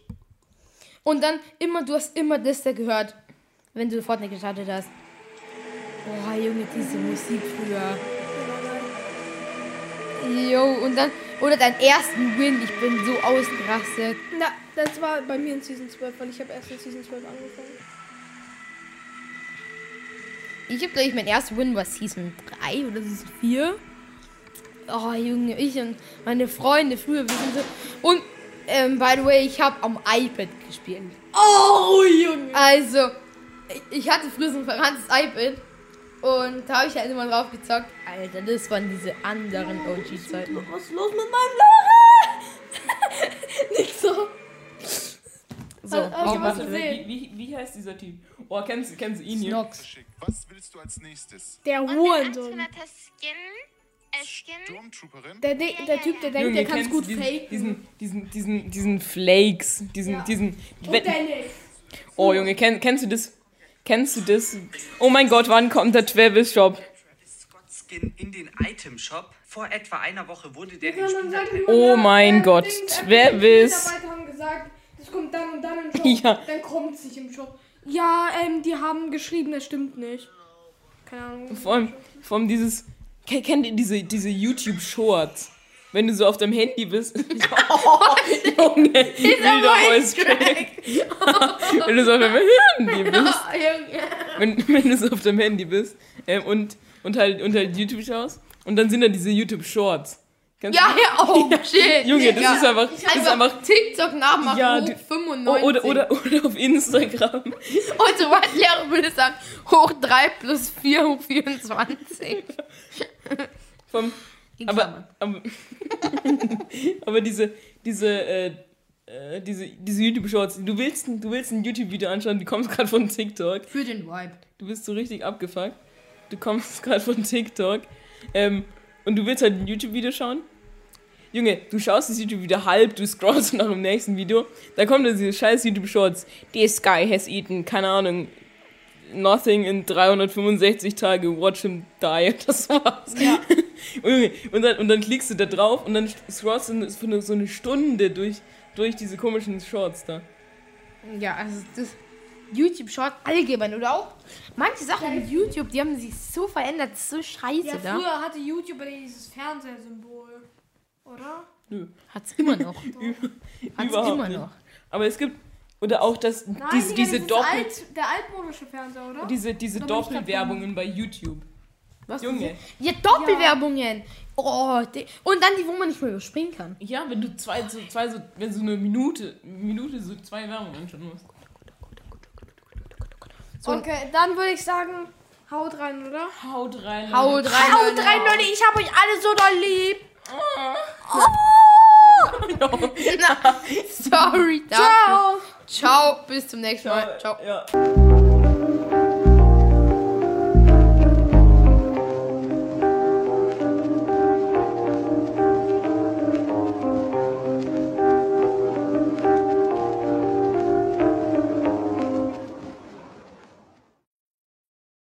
S3: Und dann immer, du hast immer das da gehört, wenn du Fortnite gestartet hast. Boah, Junge, diese Musik früher. Jo, und dann, oder deinen ersten Win, ich bin so ausgerastet.
S2: Na, das war bei mir in Season 12, weil ich habe erst in Season 12 angefangen.
S3: Ich habe, glaube ich, mein erster Win war Season 3 oder Season 4. Oh, Junge, ich und meine Freunde früher, wir sind so. Und, ähm, by the way, ich habe am iPad gespielt.
S2: Oh, Junge!
S3: Also, ich- ich hatte früher so ein verranntes iPad. Und da habe ich halt immer drauf gezockt. Alter, das waren diese anderen OG-Zeiten.
S2: Was ist los mit meinem Lache? Nicht so.
S3: So,
S2: was. gesehen?
S1: Wie, wie, wie heißt dieser Typ? Oh, kennst, du- kennst du ihn hier?
S3: Nox.
S5: Schick. Was willst du als nächstes?
S2: Der Hurensohn.
S6: Äh?
S2: Der, der, der Typ, der denkt,
S1: Junge,
S2: der kann es gut
S1: diesen,
S2: faken.
S1: diesen, diesen, diesen, diesen Flakes, diesen,
S2: Ja.
S1: diesen,
S2: Und Dennis.
S1: oh Junge, kenn, kennst du das? Kennst du das? Oh mein Gott, wann kommt der Travis Shop?
S7: Skin in den Item Shop. Vor etwa einer Woche wurde der
S2: Ja,
S1: Oh mein
S2: äh,
S1: Gott, Travis.
S2: Die Mitarbeiter haben gesagt, das kommt dann und dann im Shop.
S1: Ja.
S2: Dann kommt es nicht im Shop. Ja, ähm, die haben geschrieben, das stimmt nicht. Keine Ahnung.
S1: Vor allem, vor allem dieses, ke- kennt ihr diese, diese YouTube-Shorts? Wenn du so auf deinem Handy bist. Oh, Junge, wilder Voice Crack. Wenn du so auf deinem Handy bist. wenn, wenn du so auf deinem Handy bist ähm, und, und, halt, und halt YouTube schaust und dann sind da diese YouTube-Shorts. Kennst
S3: Ja, ja, oh, shit.
S1: Junge, das
S3: ja.
S1: ist einfach, das ist einfach
S3: TikTok nachmachen,
S1: Ja,
S3: hoch
S1: du-
S3: 95.
S1: oder, oder, oder auf Instagram.
S3: Unsere Lehrer würde sagen, hoch 3 plus 4 hoch 24.
S1: Vom,
S3: In
S1: aber, aber, aber diese, diese, äh, äh, diese, diese YouTube-Shorts, du willst, ein- du willst ein YouTube-Video anschauen, du kommst gerade von TikTok,
S3: Für den Vibe.
S1: du bist so richtig abgefuckt, du kommst gerade von TikTok. Ähm, und du willst halt ein YouTube-Video schauen. Junge, du schaust das YouTube-Video halb, du scrollst nach dem nächsten Video, da kommen dann diese scheiß YouTube-Shorts, this guy has eaten, keine Ahnung, nothing in 365 Tage, watch him die, das war's. Junge, und, dann, und dann klickst du da drauf und dann scrollst du für eine, so eine Stunde durch, durch diese komischen Shorts da.
S3: Ja, also das YouTube-Short allgemein oder auch manche Sachen in YouTube, die haben sich so verändert, das ist so scheiße
S2: Ja,
S3: da.
S2: früher hatte YouTube dieses Fernsehsymbol. Oder?
S1: Nö,
S3: Hat's immer noch. Hat's
S1: überhaupt
S3: immer
S1: nicht.
S3: noch.
S1: Aber es gibt, oder auch das,
S2: Nein,
S1: diese, diese Doppel,
S2: alt, der altmodische Fernseher, oder?
S1: diese, diese Doppelwerbungen bei YouTube.
S3: Was
S1: Junge.
S3: Ja, Doppelwerbungen. Oh, die, und dann die, wo man nicht mehr überspringen kann.
S1: Ja, wenn du zwei, so, zwei so, wenn so eine Minute, Minute so zwei Werbungen anschauen musst.
S2: okay, dann würde ich sagen, haut rein, oder?
S1: Haut rein.
S3: Haut
S1: Leute.
S3: rein.
S2: Haut
S3: Leute.
S2: rein, Leute, ich hab euch alle so doll lieb.
S3: Sorry, dafür.
S2: Ciao.
S3: Ciao, bis zum nächsten Mal. Ciao.
S1: Ja.